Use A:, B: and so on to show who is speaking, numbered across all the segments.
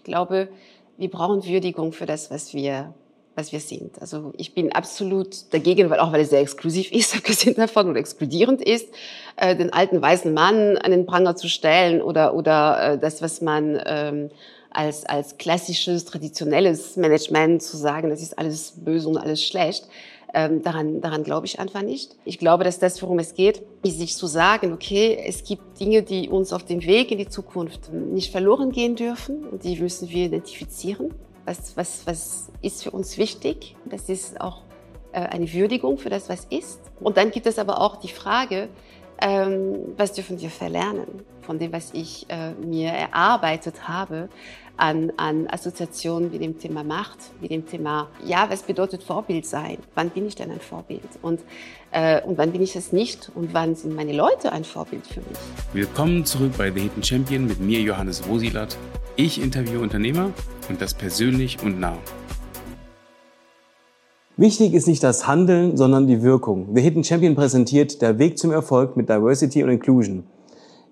A: Ich glaube, wir brauchen Würdigung für das, was wir was wir sind. Also ich bin absolut dagegen, weil auch weil es sehr exklusiv ist, abgesehen davon oder exkludierend ist, äh, den alten weißen Mann an den Pranger zu stellen oder oder äh, das, was man ähm, als als klassisches traditionelles Management zu sagen, das ist alles böse und alles schlecht. Ähm, daran, daran glaube ich einfach nicht. Ich glaube, dass das, worum es geht, ist sich zu sagen, okay, es gibt Dinge, die uns auf dem Weg in die Zukunft nicht verloren gehen dürfen und die müssen wir identifizieren was, was, was ist für uns wichtig. Das ist auch äh, eine Würdigung für das, was ist. Und dann gibt es aber auch die Frage, ähm, was dürfen wir verlernen von dem, was ich äh, mir erarbeitet habe an, an Assoziationen mit dem Thema Macht, mit dem Thema, ja, was bedeutet Vorbild sein? Wann bin ich denn ein Vorbild? Und, äh, und wann bin ich es nicht? Und wann sind meine Leute ein Vorbild für mich?
B: Willkommen zurück bei The Hidden Champion mit mir, Johannes Rosilat. Ich interviewe Unternehmer und das persönlich und nah.
C: Wichtig ist nicht das Handeln, sondern die Wirkung. The Hidden Champion präsentiert der Weg zum Erfolg mit Diversity und Inclusion.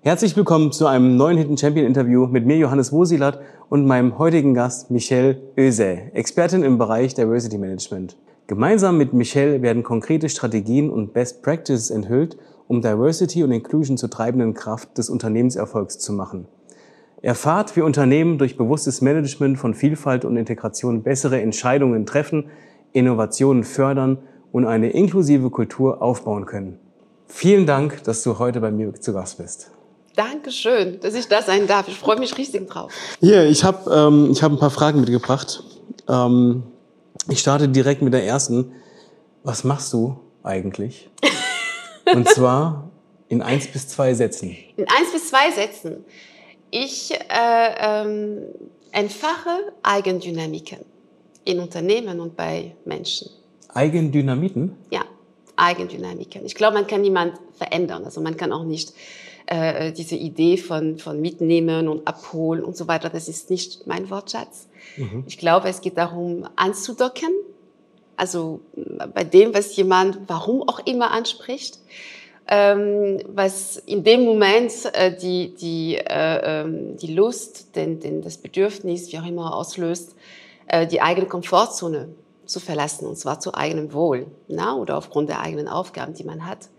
C: Herzlich willkommen zu einem neuen Hidden Champion Interview mit mir Johannes Wosilat und meinem heutigen Gast Michelle Öse, Expertin im Bereich Diversity Management. Gemeinsam mit Michelle werden konkrete Strategien und Best Practices enthüllt, um Diversity und Inclusion zur treibenden Kraft des Unternehmenserfolgs zu machen. Erfahrt, wie Unternehmen durch bewusstes Management von Vielfalt und Integration bessere Entscheidungen treffen, Innovationen fördern und eine inklusive Kultur aufbauen können. Vielen Dank, dass du heute bei mir zu Gast bist.
A: Dankeschön, dass ich da sein darf. Ich freue mich riesig drauf.
C: Hier, ich habe ähm, ich hab ein paar Fragen mitgebracht. Ähm, ich starte direkt mit der ersten. Was machst du eigentlich? Und zwar in eins bis zwei Sätzen.
A: In eins bis zwei Sätzen. Ich äh, ähm, entfache Eigendynamiken in Unternehmen und bei Menschen.
C: Eigendynamiten?
A: Ja, Eigendynamiken. Ich glaube, man kann niemand verändern. Also man kann auch nicht äh, diese Idee von, von Mitnehmen und Abholen und so weiter, das ist nicht mein Wortschatz. Mhm. Ich glaube, es geht darum, anzudocken. Also bei dem, was jemand, warum auch immer anspricht ähm, was in dem Moment äh, die, die, äh, ähm, die Lust, den, den, das Bedürfnis, wie auch immer auslöst, äh, die eigene Komfortzone zu verlassen, und zwar zu eigenem Wohl na, oder aufgrund der eigenen Aufgaben, die man hat.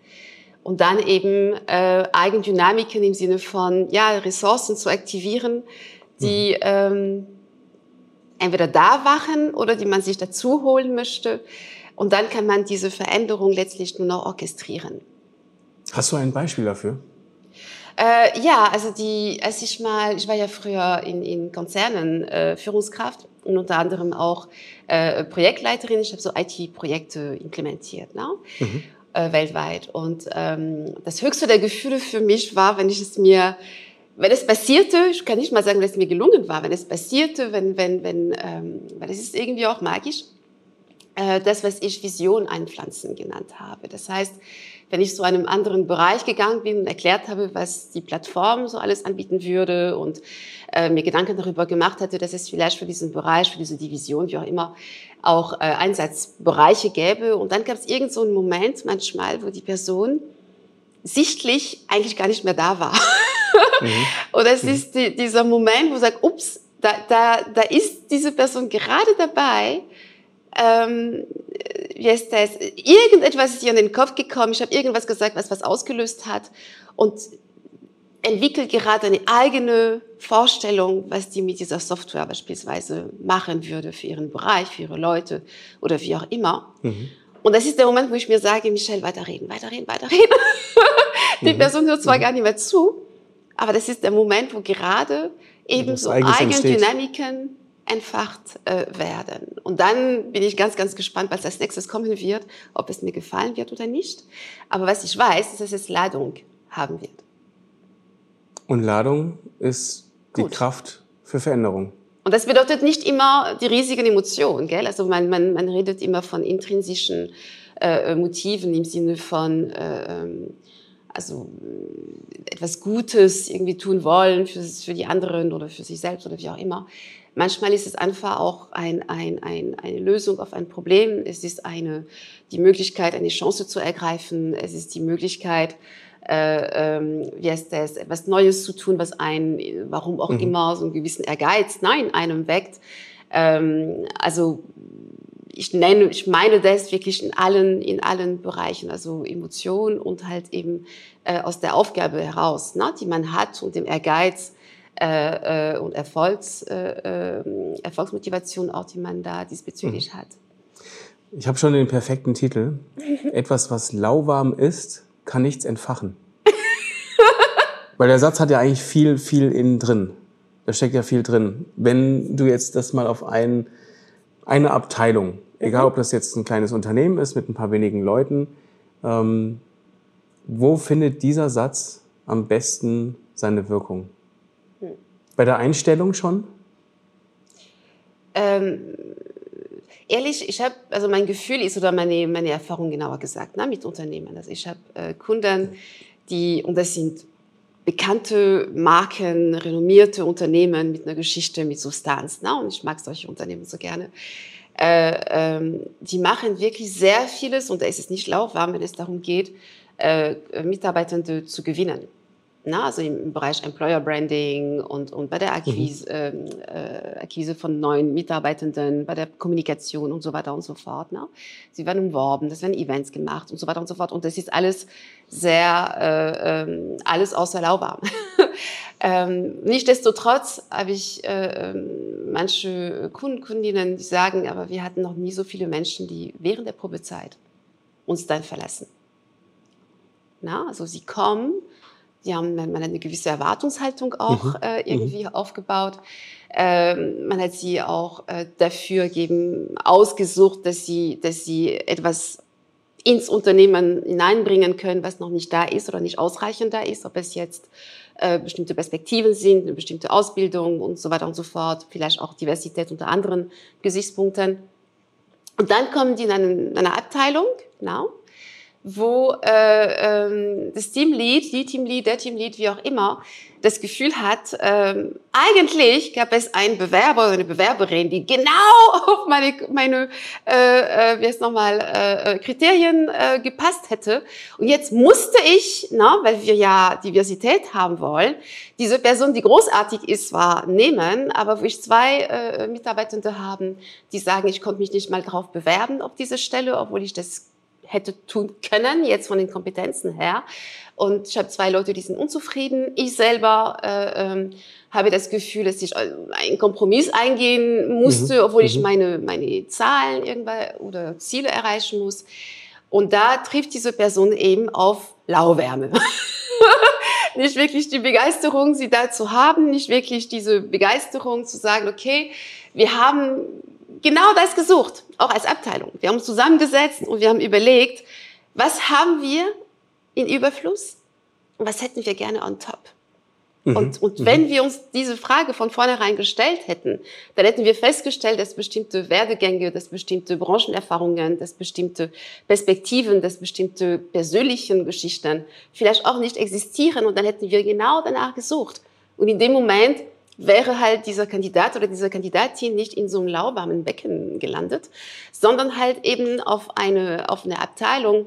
A: Und dann eben äh, Eigendynamiken im Sinne von ja, Ressourcen zu aktivieren, die mhm. ähm, entweder da wachen oder die man sich dazu holen möchte. Und dann kann man diese Veränderung letztlich nur noch orchestrieren.
C: Hast du ein Beispiel dafür?
A: Äh, ja, also die, als ich mal, ich war ja früher in, in Konzernen äh, Führungskraft und unter anderem auch äh, Projektleiterin. Ich habe so IT-Projekte implementiert, ne? Mhm. Äh, weltweit. Und ähm, das höchste der Gefühle für mich war, wenn ich es mir, wenn es passierte, ich kann nicht mal sagen, dass es mir gelungen war, wenn es passierte, wenn, wenn, wenn, ähm, weil es ist irgendwie auch magisch, äh, das, was ich Vision einpflanzen genannt habe. Das heißt, wenn ich zu einem anderen Bereich gegangen bin und erklärt habe, was die Plattform so alles anbieten würde und äh, mir Gedanken darüber gemacht hatte, dass es vielleicht für diesen Bereich, für diese Division, wie auch immer, auch äh, Einsatzbereiche gäbe. Und dann gab es irgend so einen Moment manchmal, wo die Person sichtlich eigentlich gar nicht mehr da war. Mhm. und es mhm. ist die, dieser Moment, wo sagt, ups, da, da, da ist diese Person gerade dabei, ähm, wie heißt das, irgendetwas ist ihr in den Kopf gekommen, ich habe irgendwas gesagt, was was ausgelöst hat und entwickelt gerade eine eigene Vorstellung, was die mit dieser Software beispielsweise machen würde für ihren Bereich, für ihre Leute oder wie auch immer. Mhm. Und das ist der Moment, wo ich mir sage, Michelle, weiterreden, weiterreden, weiterreden. die mhm. Person hört zwar mhm. gar nicht mehr zu, aber das ist der Moment, wo gerade eben so Eigendynamiken entfacht äh, werden. Und dann bin ich ganz, ganz gespannt, was als nächstes kommen wird, ob es mir gefallen wird oder nicht. Aber was ich weiß, ist, dass es Ladung haben wird.
C: Und Ladung ist die Gut. Kraft für Veränderung.
A: Und das bedeutet nicht immer die riesigen Emotionen, gell? Also man, man, man redet immer von intrinsischen äh, Motiven im Sinne von äh, ähm, also etwas Gutes irgendwie tun wollen für, für die anderen oder für sich selbst oder wie auch immer. Manchmal ist es einfach auch ein, ein, ein, eine Lösung auf ein Problem. Es ist eine, die Möglichkeit, eine Chance zu ergreifen. Es ist die Möglichkeit, äh, ähm, wie heißt das, etwas Neues zu tun, was einen, warum auch mhm. immer, so einen gewissen Ehrgeiz, nein, einem weckt. Ähm, also ich nenne, ich meine das wirklich in allen, in allen Bereichen, also Emotionen und halt eben äh, aus der Aufgabe heraus, ne, die man hat und dem Ehrgeiz äh, äh, und Erfolgs, äh, äh, Erfolgsmotivation auch, die man da diesbezüglich mhm. hat.
C: Ich habe schon den perfekten Titel. Etwas, was lauwarm ist, kann nichts entfachen. Weil der Satz hat ja eigentlich viel, viel innen drin. Da steckt ja viel drin. Wenn du jetzt das mal auf ein, eine Abteilung, egal ob das jetzt ein kleines Unternehmen ist mit ein paar wenigen Leuten, ähm, wo findet dieser Satz am besten seine Wirkung? Bei der Einstellung schon?
A: Ähm, ehrlich, ich habe, also mein Gefühl ist oder meine, meine Erfahrung genauer gesagt, ne, mit Unternehmen. Also ich habe äh, Kunden, die, und das sind bekannte Marken, renommierte Unternehmen mit einer Geschichte, mit Substanz. Ne? Und ich mag solche Unternehmen so gerne. Äh, ähm, die machen wirklich sehr vieles und da ist es nicht lauwarm, wenn es darum geht, äh, Mitarbeitende zu gewinnen. Na, also im Bereich Employer Branding und, und bei der Akquise, mhm. Äh, Akquise von neuen Mitarbeitenden, bei der Kommunikation und so weiter und so fort. Ne? Sie werden umworben, es werden Events gemacht und so weiter und so fort. Und das ist alles sehr, äh, äh, alles außer ähm, Nichtsdestotrotz habe ich äh, ähm, manche Kunden, Kundinnen, die sagen, aber wir hatten noch nie so viele Menschen, die während der Probezeit uns dann verlassen. Na, also sie kommen, die haben man eine gewisse Erwartungshaltung auch mhm. äh, irgendwie mhm. aufgebaut. Ähm, man hat sie auch äh, dafür eben ausgesucht, dass sie, dass sie etwas ins Unternehmen hineinbringen können, was noch nicht da ist oder nicht ausreichend da ist, ob es jetzt äh, bestimmte Perspektiven sind, eine bestimmte Ausbildung und so weiter und so fort, vielleicht auch Diversität unter anderen Gesichtspunkten. Und dann kommen die in eine, in eine Abteilung, genau, wo äh, ähm, das Teamlead, die Teamlead, der Teamlead, wie auch immer, das Gefühl hat, ähm, eigentlich gab es einen Bewerber oder eine Bewerberin, die genau auf meine, meine äh, äh, wie heißt nochmal, äh, äh, Kriterien äh, gepasst hätte. Und jetzt musste ich, na, weil wir ja Diversität haben wollen, diese Person, die großartig ist, war nehmen, aber wo ich zwei äh, Mitarbeitende haben, die sagen, ich konnte mich nicht mal drauf bewerben auf diese Stelle, obwohl ich das hätte tun können, jetzt von den Kompetenzen her. Und ich habe zwei Leute, die sind unzufrieden. Ich selber äh, ähm, habe das Gefühl, dass ich äh, einen Kompromiss eingehen musste, mhm. obwohl ich mhm. meine, meine Zahlen irgendwann oder Ziele erreichen muss. Und da trifft diese Person eben auf Lauwärme. nicht wirklich die Begeisterung, sie da zu haben, nicht wirklich diese Begeisterung zu sagen, okay, wir haben genau das gesucht, auch als Abteilung. Wir haben uns zusammengesetzt und wir haben überlegt, was haben wir in Überfluss und was hätten wir gerne on top. Mhm. Und, und mhm. wenn wir uns diese Frage von vornherein gestellt hätten, dann hätten wir festgestellt, dass bestimmte Werdegänge, dass bestimmte Branchenerfahrungen, dass bestimmte Perspektiven, dass bestimmte persönlichen Geschichten vielleicht auch nicht existieren und dann hätten wir genau danach gesucht. Und in dem Moment wäre halt dieser Kandidat oder diese Kandidatin nicht in so einem lauwarmen Becken gelandet, sondern halt eben auf eine, auf eine Abteilung,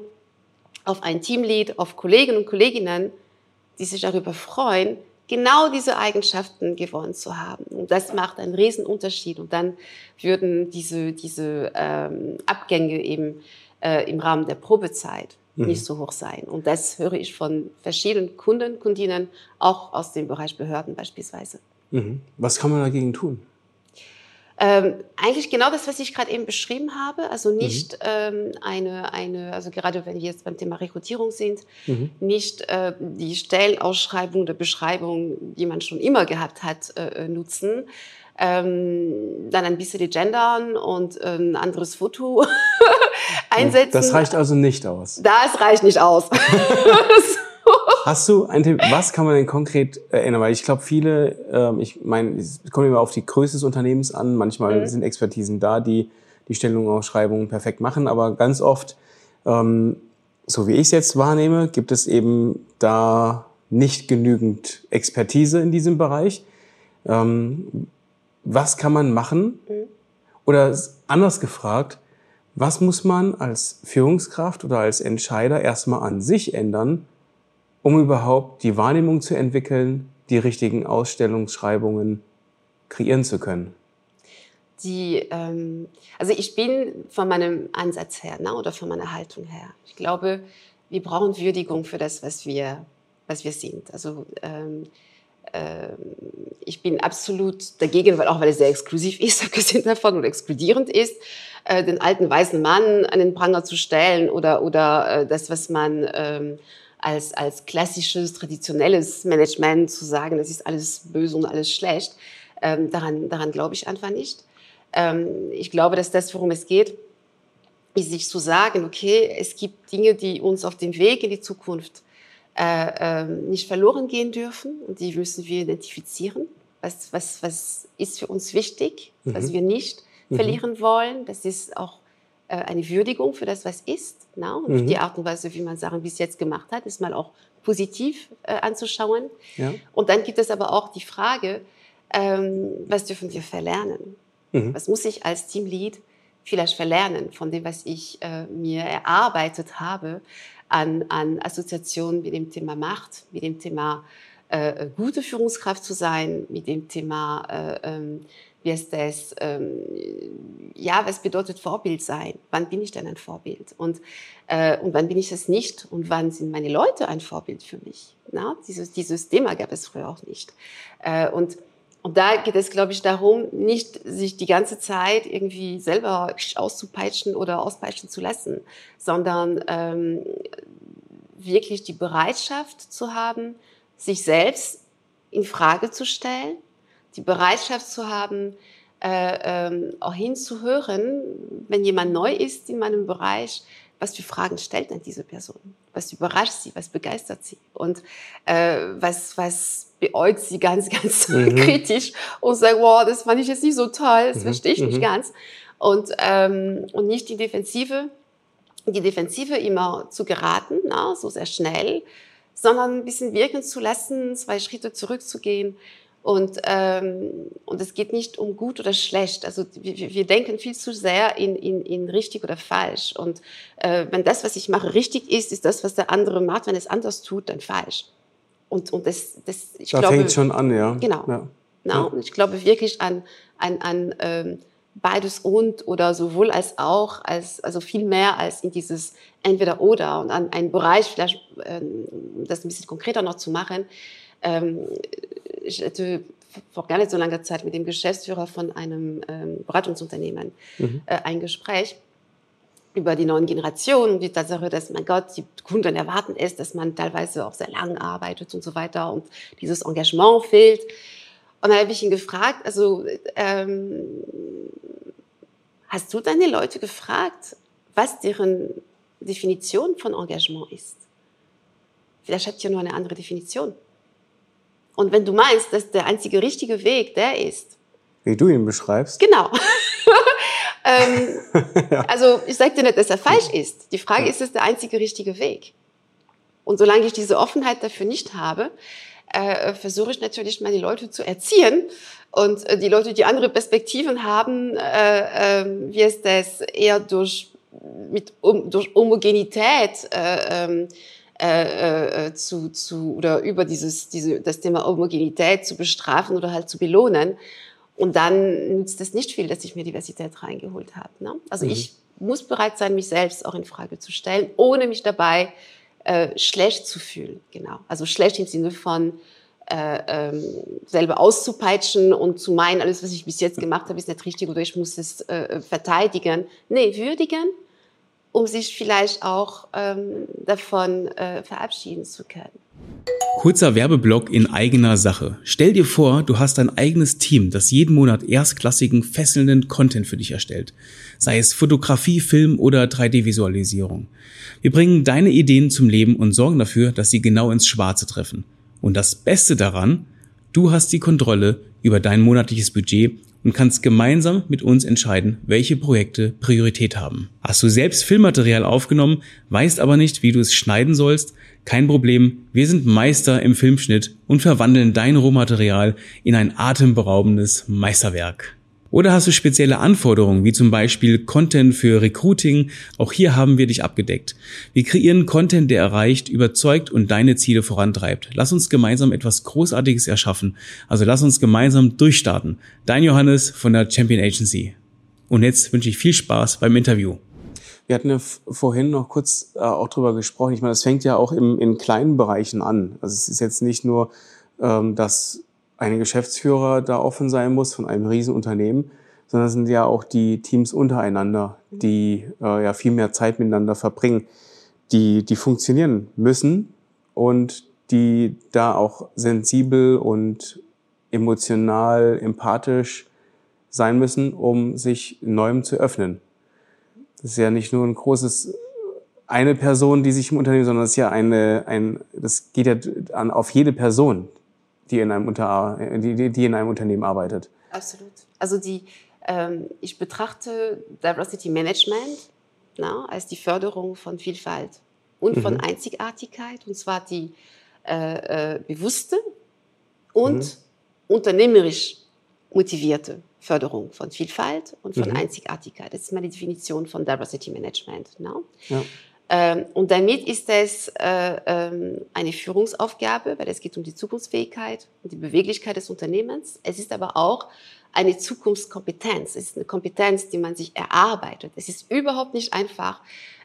A: auf ein Teamlead, auf Kollegen und Kolleginnen, die sich darüber freuen, genau diese Eigenschaften gewonnen zu haben. Und das macht einen riesen Unterschied. Und dann würden diese, diese ähm, Abgänge eben äh, im Rahmen der Probezeit mhm. nicht so hoch sein. Und das höre ich von verschiedenen Kunden, Kundinnen, auch aus dem Bereich Behörden beispielsweise.
C: Mhm. Was kann man dagegen tun?
A: Ähm, eigentlich genau das, was ich gerade eben beschrieben habe. Also nicht mhm. ähm, eine, eine, also gerade wenn wir jetzt beim Thema Rekrutierung sind, mhm. nicht äh, die Stellenausschreibung oder Beschreibung, die man schon immer gehabt hat, äh, nutzen. Ähm, dann ein bisschen die gendern und äh, ein anderes Foto einsetzen.
C: Das reicht also nicht aus.
A: Das reicht nicht aus.
C: Hast du ein Tipp, was kann man denn konkret erinnern? Weil ich glaube, viele, ähm, ich meine, es kommt immer auf die Größe des Unternehmens an. Manchmal mhm. sind Expertisen da, die die Stellungausschreibungen perfekt machen, aber ganz oft, ähm, so wie ich es jetzt wahrnehme, gibt es eben da nicht genügend Expertise in diesem Bereich. Ähm, was kann man machen? Mhm. Oder anders gefragt, was muss man als Führungskraft oder als Entscheider erstmal an sich ändern, um überhaupt die Wahrnehmung zu entwickeln, die richtigen Ausstellungsschreibungen kreieren zu können?
A: Die, ähm, also ich bin von meinem Ansatz her ne, oder von meiner Haltung her. Ich glaube, wir brauchen Würdigung für das, was wir, was wir sind. Also ähm, ähm, ich bin absolut dagegen, weil auch weil es sehr exklusiv ist, abgesehen davon oder exkludierend ist, äh, den alten weißen Mann an den Pranger zu stellen oder, oder äh, das, was man ähm, als, als klassisches, traditionelles Management zu sagen, das ist alles böse und alles schlecht. Ähm, daran daran glaube ich einfach nicht. Ähm, ich glaube, dass das, worum es geht, ist sich zu sagen, okay, es gibt Dinge, die uns auf dem Weg in die Zukunft äh, äh, nicht verloren gehen dürfen und die müssen wir identifizieren. Was, was, was ist für uns wichtig, mhm. was wir nicht mhm. verlieren wollen. Das ist auch eine Würdigung für das, was ist. Na? Und mhm. die Art und Weise, wie man Sachen bis jetzt gemacht hat, ist mal auch positiv äh, anzuschauen. Ja. Und dann gibt es aber auch die Frage, ähm, was dürfen wir verlernen? Mhm. Was muss ich als Teamlead vielleicht verlernen von dem, was ich äh, mir erarbeitet habe an, an Assoziationen mit dem Thema Macht, mit dem Thema äh, gute Führungskraft zu sein, mit dem Thema, äh, ähm, wie ist das, ähm, ja, was bedeutet Vorbild sein? Wann bin ich denn ein Vorbild? Und, äh, und wann bin ich es nicht? Und wann sind meine Leute ein Vorbild für mich? Na, dieses, dieses Thema gab es früher auch nicht. Äh, und und da geht es, glaube ich, darum, nicht sich die ganze Zeit irgendwie selber auszupeitschen oder auspeitschen zu lassen, sondern ähm, wirklich die Bereitschaft zu haben, sich selbst in Frage zu stellen, die Bereitschaft zu haben, äh, ähm, auch hinzuhören, wenn jemand neu ist in meinem Bereich, was für Fragen stellt denn diese Person? Was überrascht sie? Was begeistert sie? Und äh, was, was beäugt sie ganz, ganz mhm. kritisch und sagt, wow, das fand ich jetzt nicht so toll, das mhm. verstehe ich nicht mhm. ganz. Und, ähm, und nicht die Defensive, die Defensive immer zu geraten, na, so sehr schnell, sondern ein bisschen wirken zu lassen, zwei Schritte zurückzugehen und, ähm, und es geht nicht um gut oder schlecht. Also wir, wir denken viel zu sehr in, in, in richtig oder falsch. Und äh, wenn das, was ich mache, richtig ist, ist das, was der andere macht. Wenn es anders tut, dann falsch. Und, und das, das
C: ich da glaube, fängt schon an, ja.
A: Genau. Ja. Ja. Und ich glaube wirklich an, an, an ähm, beides und oder sowohl als auch, als, also viel mehr als in dieses entweder oder und an einen Bereich, vielleicht ähm, das ein bisschen konkreter noch zu machen, ähm, ich hatte vor gar nicht so langer Zeit mit dem Geschäftsführer von einem ähm, Beratungsunternehmen mhm. äh, ein Gespräch über die neuen Generationen, die Tatsache, dass mein Gott, die Kunden erwarten es, dass man teilweise auch sehr lang arbeitet und so weiter und dieses Engagement fehlt. Und dann habe ich ihn gefragt, also ähm, hast du deine Leute gefragt, was deren Definition von Engagement ist? Vielleicht habt ihr nur eine andere Definition. Und wenn du meinst, dass der einzige richtige Weg der ist.
C: Wie du ihn beschreibst.
A: Genau. ähm, ja. Also ich sage dir nicht, dass er falsch ist. Die Frage ja. ist, ist es der einzige richtige Weg? Und solange ich diese Offenheit dafür nicht habe, äh, versuche ich natürlich meine Leute zu erziehen und äh, die Leute, die andere Perspektiven haben, äh, äh, wie es das eher durch mit um, durch Homogenität äh, ähm, äh, äh, zu, zu oder über dieses diese das Thema Homogenität zu bestrafen oder halt zu belohnen und dann nützt es nicht viel, dass ich mir Diversität reingeholt habe. Ne? Also mhm. ich muss bereit sein, mich selbst auch in Frage zu stellen, ohne mich dabei äh, schlecht zu fühlen. Genau, also schlecht im Sinne von äh, ähm, selber auszupeitschen und zu meinen, alles, was ich bis jetzt gemacht habe, ist nicht richtig oder ich muss es äh, verteidigen. Nee, würdigen um sich vielleicht auch ähm, davon äh, verabschieden zu können.
B: Kurzer Werbeblock in eigener Sache. Stell dir vor, du hast ein eigenes Team, das jeden Monat erstklassigen, fesselnden Content für dich erstellt. Sei es Fotografie, Film oder 3D-Visualisierung. Wir bringen deine Ideen zum Leben und sorgen dafür, dass sie genau ins Schwarze treffen. Und das Beste daran, du hast die Kontrolle über dein monatliches Budget und kannst gemeinsam mit uns entscheiden, welche Projekte Priorität haben. Hast du selbst Filmmaterial aufgenommen, weißt aber nicht, wie du es schneiden sollst? Kein Problem, wir sind Meister im Filmschnitt und verwandeln dein Rohmaterial in ein atemberaubendes Meisterwerk. Oder hast du spezielle Anforderungen, wie zum Beispiel Content für Recruiting? Auch hier haben wir dich abgedeckt. Wir kreieren Content, der erreicht, überzeugt und deine Ziele vorantreibt. Lass uns gemeinsam etwas Großartiges erschaffen. Also lass uns gemeinsam durchstarten. Dein Johannes von der Champion Agency. Und jetzt wünsche ich viel Spaß beim Interview.
C: Wir hatten ja vorhin noch kurz äh, auch drüber gesprochen. Ich meine, das fängt ja auch im, in kleinen Bereichen an. Also es ist jetzt nicht nur, ähm, dass ein Geschäftsführer da offen sein muss von einem Riesenunternehmen, sondern es sind ja auch die Teams untereinander, die äh, ja viel mehr Zeit miteinander verbringen, die, die funktionieren müssen und die da auch sensibel und emotional, empathisch sein müssen, um sich Neuem zu öffnen. Das ist ja nicht nur ein großes eine Person, die sich im Unternehmen, sondern es ist ja eine, ein, das geht ja an, auf jede Person, die in einem, Unter, die, die in einem Unternehmen arbeitet.
A: Absolut. Also die, ähm, ich betrachte Diversity Management na, als die Förderung von Vielfalt und mhm. von Einzigartigkeit, und zwar die äh, äh, bewusste und mhm. unternehmerisch motivierte Förderung von Vielfalt und von mhm. Einzigartigkeit. Das ist meine Definition von Diversity Management. Na? Ja. Ähm, und damit ist es äh, ähm, eine Führungsaufgabe, weil es geht um die Zukunftsfähigkeit und die Beweglichkeit des Unternehmens. Es ist aber auch eine Zukunftskompetenz. Es ist eine Kompetenz, die man sich erarbeitet. Es ist überhaupt nicht einfach,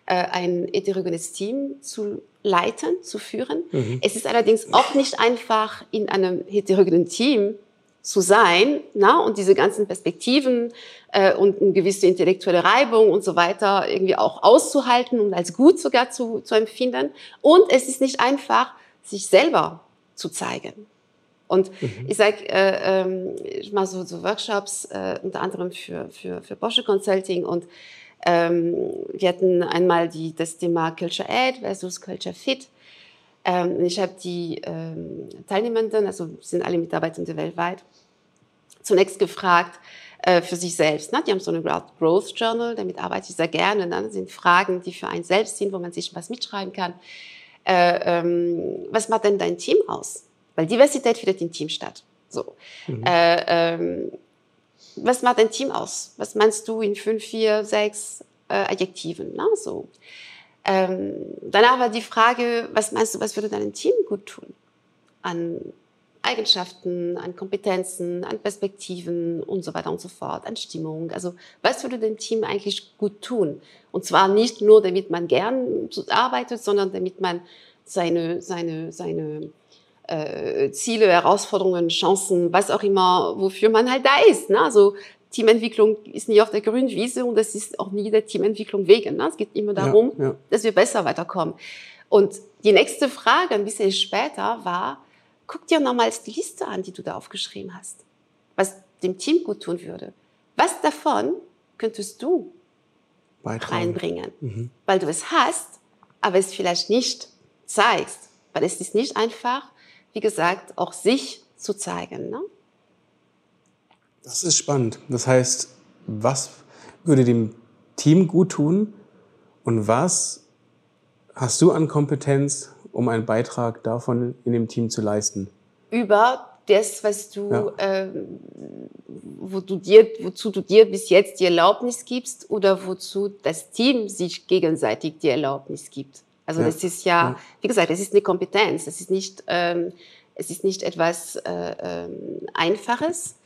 A: äh, ein heterogenes Team zu leiten, zu führen. Mhm. Es ist allerdings auch nicht einfach, in einem heterogenen Team zu sein na, und diese ganzen Perspektiven äh, und eine gewisse intellektuelle Reibung und so weiter irgendwie auch auszuhalten und als gut sogar zu, zu empfinden. Und es ist nicht einfach, sich selber zu zeigen. Und mhm. ich sage, äh, ähm, ich mache so, so Workshops, äh, unter anderem für, für, für Porsche Consulting und ähm, wir hatten einmal die, das Thema Culture Aid versus Culture Fit. Ähm, ich habe die ähm, Teilnehmenden, also sind alle Mitarbeitende weltweit, zunächst gefragt äh, für sich selbst. Ne? Die haben so eine Growth Journal, damit arbeite ich sehr gerne. Ne? Das sind Fragen, die für einen selbst sind, wo man sich was mitschreiben kann. Äh, ähm, was macht denn dein Team aus? Weil Diversität findet im Team statt. So. Mhm. Äh, ähm, was macht dein Team aus? Was meinst du in fünf, vier, sechs äh, Adjektiven? Ne? So. Ähm, danach war die Frage, was meinst du, was würde deinem Team gut tun? An Eigenschaften, an Kompetenzen, an Perspektiven und so weiter und so fort, an Stimmung. Also was würde dem Team eigentlich gut tun? Und zwar nicht nur, damit man gern arbeitet, sondern damit man seine, seine, seine äh, Ziele, Herausforderungen, Chancen, was auch immer, wofür man halt da ist. Ne? Also Teamentwicklung ist nie auf der grünen Wiese und es ist auch nie der Teamentwicklung wegen. Ne? Es geht immer darum, ja, ja. dass wir besser weiterkommen. Und die nächste Frage, ein bisschen später, war, guck dir nochmals die Liste an, die du da aufgeschrieben hast, was dem Team gut tun würde. Was davon könntest du Beitragen. reinbringen? Mhm. Weil du es hast, aber es vielleicht nicht zeigst. Weil es ist nicht einfach, wie gesagt, auch sich zu zeigen. Ne?
C: Das ist spannend. Das heißt, was würde dem Team gut tun und was hast du an Kompetenz, um einen Beitrag davon in dem Team zu leisten?
A: Über das, was du, ja. äh, wo du dir, wozu du dir bis jetzt die Erlaubnis gibst oder wozu das Team sich gegenseitig die Erlaubnis gibt. Also ja. das ist ja, ja, wie gesagt, es ist eine Kompetenz. Es ist nicht, ähm, es ist nicht etwas äh, ähm, Einfaches.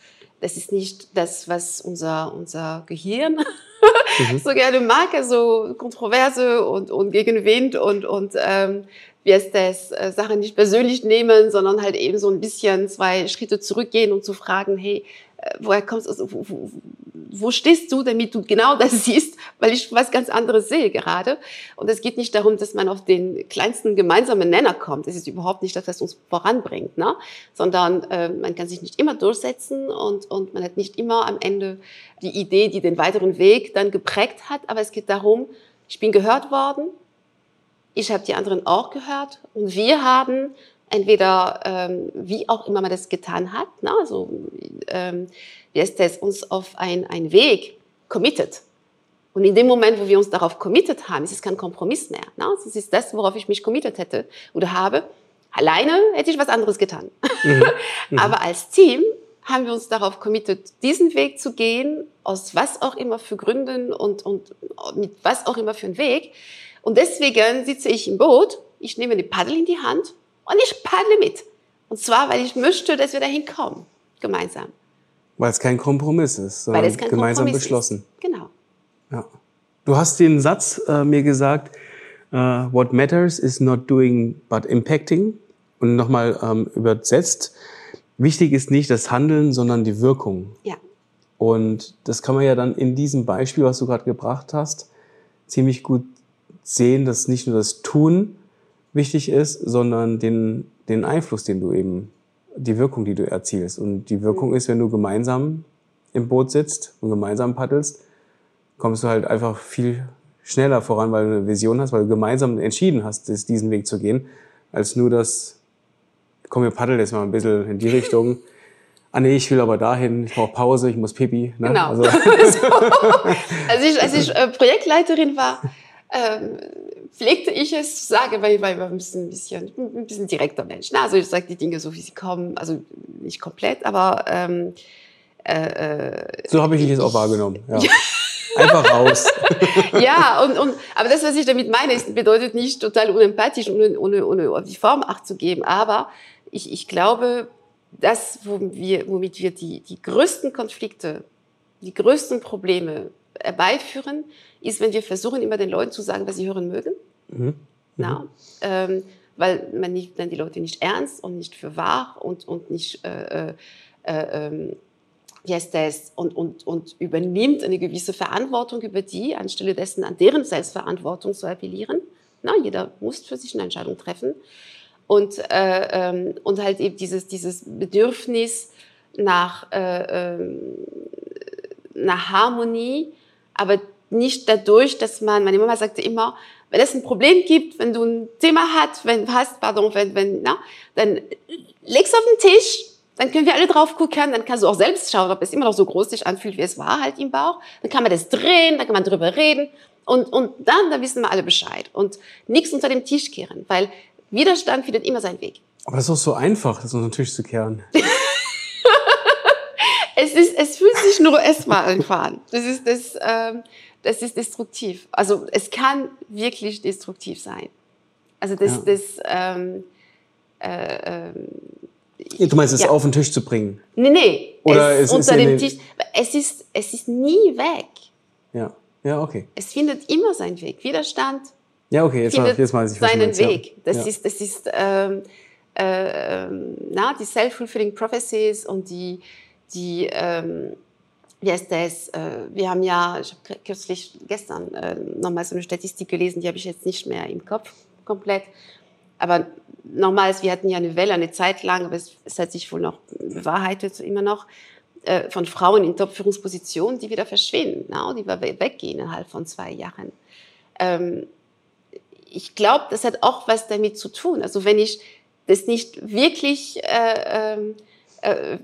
A: Das ist nicht das, was unser, unser Gehirn mhm. so gerne mag, also Kontroverse und, und gegen Wind und, und ähm, wie heißt das, äh, Sachen nicht persönlich nehmen, sondern halt eben so ein bisschen zwei Schritte zurückgehen und zu fragen, hey, woher kommst du, also, wo, wo, wo stehst du, damit du genau das siehst, weil ich was ganz anderes sehe gerade. Und es geht nicht darum, dass man auf den kleinsten gemeinsamen Nenner kommt. Es ist überhaupt nicht das, was uns voranbringt, ne? sondern äh, man kann sich nicht immer durchsetzen und, und man hat nicht immer am Ende die Idee, die den weiteren Weg dann geprägt hat. Aber es geht darum, ich bin gehört worden, ich habe die anderen auch gehört und wir haben entweder, ähm, wie auch immer man das getan hat, ne? also ähm, wie ist das, uns auf ein, einen Weg committed. Und in dem Moment, wo wir uns darauf committed haben, ist es kein Kompromiss mehr. Ne? Das ist das, worauf ich mich committed hätte oder habe. Alleine hätte ich was anderes getan. Mhm. Mhm. Aber als Team haben wir uns darauf committed, diesen Weg zu gehen, aus was auch immer für Gründen und, und mit was auch immer für einen Weg. Und deswegen sitze ich im Boot, ich nehme die Paddel in die Hand und ich paddle mit. Und zwar, weil ich möchte, dass wir dahin kommen, gemeinsam.
C: Weil es kein Kompromiss ist, sondern gemeinsam
A: Kompromiss
C: beschlossen.
A: Ist. Genau.
C: Ja. Du hast den Satz äh, mir gesagt, uh, what matters is not doing but impacting. Und nochmal ähm, übersetzt, wichtig ist nicht das Handeln, sondern die Wirkung.
A: Ja.
C: Und das kann man ja dann in diesem Beispiel, was du gerade gebracht hast, ziemlich gut sehen, dass nicht nur das Tun wichtig ist, sondern den, den Einfluss, den du eben, die Wirkung, die du erzielst. Und die Wirkung
A: Mhm.
C: ist, wenn du gemeinsam im Boot sitzt und gemeinsam paddelst, kommst du halt einfach viel schneller voran, weil du eine Vision hast, weil du gemeinsam entschieden hast, diesen Weg zu gehen, als nur das, komm, wir paddeln jetzt mal ein bisschen in die Richtung. Ah nee, ich will aber dahin, ich brauche Pause, ich muss pipi. Ne?
A: Genau.
C: Also,
A: Als ich, als ich äh, Projektleiterin war, ähm, pflegte ich es zu sagen, weil ich war ein bisschen, ein bisschen, ein bisschen direkter Mensch. Ne? Also ich sage die Dinge so, wie sie kommen. Also nicht komplett, aber ähm,
C: so habe ich dich jetzt auch wahrgenommen. Ja. Einfach raus.
A: ja, und, und, aber das, was ich damit meine, ist, bedeutet nicht total unempathisch, ohne, ohne, ohne auf die Form Acht zu geben. Aber ich, ich glaube, das, wir, womit wir die, die größten Konflikte, die größten Probleme herbeiführen, ist, wenn wir versuchen, immer den Leuten zu sagen, was sie hören mögen.
C: Mhm.
A: Na, ähm, weil man nicht, dann die Leute nicht ernst und nicht für wahr und, und nicht, äh, äh, ähm, wie heißt das, und, und, und übernimmt eine gewisse Verantwortung über die, anstelle dessen an deren Selbstverantwortung zu appellieren. Na, jeder muss für sich eine Entscheidung treffen. Und, äh, ähm, und halt eben dieses, dieses Bedürfnis nach, äh, ähm, nach Harmonie, aber nicht dadurch, dass man, meine Mama sagte immer, wenn es ein Problem gibt, wenn du ein Thema hast, wenn hast, pardon, wenn, wenn, na, dann leg's auf den Tisch, dann können wir alle drauf gucken, dann kannst du auch selbst schauen, ob es immer noch so groß sich anfühlt, wie es war halt im Bauch. Dann kann man das drehen, dann kann man drüber reden und, und dann, dann wissen wir alle Bescheid und nichts unter dem Tisch kehren, weil Widerstand findet immer seinen Weg.
C: Aber das ist auch so einfach, das unter den Tisch zu kehren.
A: Es ist, es fühlt sich nur an. Das ist, das, ähm, das ist destruktiv. Also es kann wirklich destruktiv sein. Also das,
C: Ja.
A: das, ähm, äh, ähm,
C: Du meinst, es
A: Ja.
C: auf den Tisch zu bringen.
A: nee, nee,
C: Oder
A: es,
C: es ist
A: unter dem Tisch. Es ist, es ist nie weg.
C: Ja. Ja, okay.
A: Es findet immer seinen Weg. Widerstand
C: Ja, okay, jetzt,
A: findet
C: jetzt weiß ich,
A: seinen
C: meinst, ja.
A: Weg. Das
C: ja.
A: ist, das ist ähm, äh, ähm, na, die self-fulfilling prophecies und die, die ähm, wie heißt das? Äh, wir haben ja, ich habe kürzlich gestern äh, nochmal so eine Statistik gelesen, die habe ich jetzt nicht mehr im Kopf komplett. Aber nochmals, wir hatten ja eine Welle eine Zeit lang, aber es, es hat sich wohl noch bewahrheitet, immer noch, äh, von Frauen in Top-Führungspositionen, die wieder verschwinden, na, die wir weggehen innerhalb von zwei Jahren. Ähm, ich glaube, das hat auch was damit zu tun. Also wenn ich das nicht wirklich äh, ähm, äh,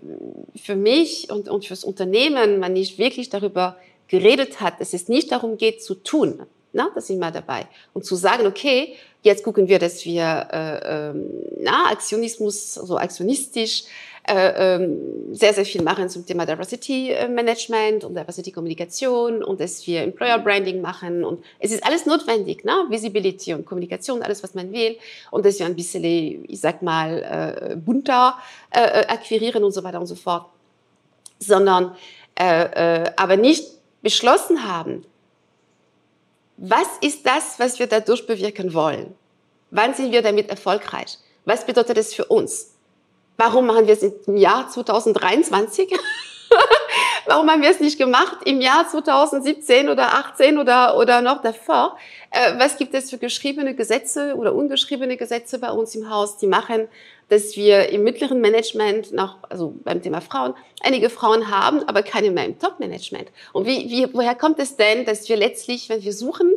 A: für mich und, und fürs Unternehmen, man nicht wirklich darüber geredet hat, dass es nicht darum geht zu tun, na, da sind wir dabei. Und zu sagen, okay, jetzt gucken wir, dass wir äh, ähm, na, Aktionismus, so aktionistisch, äh, ähm, sehr, sehr viel machen zum Thema Diversity äh, Management und Diversity Kommunikation und dass wir Employer Branding machen und es ist alles notwendig, ne? Visibility und Kommunikation, alles, was man will und dass wir ein bisschen, ich sag mal, äh, bunter äh, äh, akquirieren und so weiter und so fort, sondern äh, äh, aber nicht beschlossen haben, was ist das, was wir dadurch bewirken wollen? Wann sind wir damit erfolgreich? Was bedeutet es für uns? Warum machen wir es im Jahr 2023? Warum haben wir es nicht gemacht im Jahr 2017 oder 18 oder, oder noch davor? Äh, was gibt es für geschriebene Gesetze oder ungeschriebene Gesetze bei uns im Haus, die machen, dass wir im mittleren Management noch, also beim Thema Frauen, einige Frauen haben, aber keine mehr im Top-Management. Und wie, wie, woher kommt es denn, dass wir letztlich, wenn wir suchen,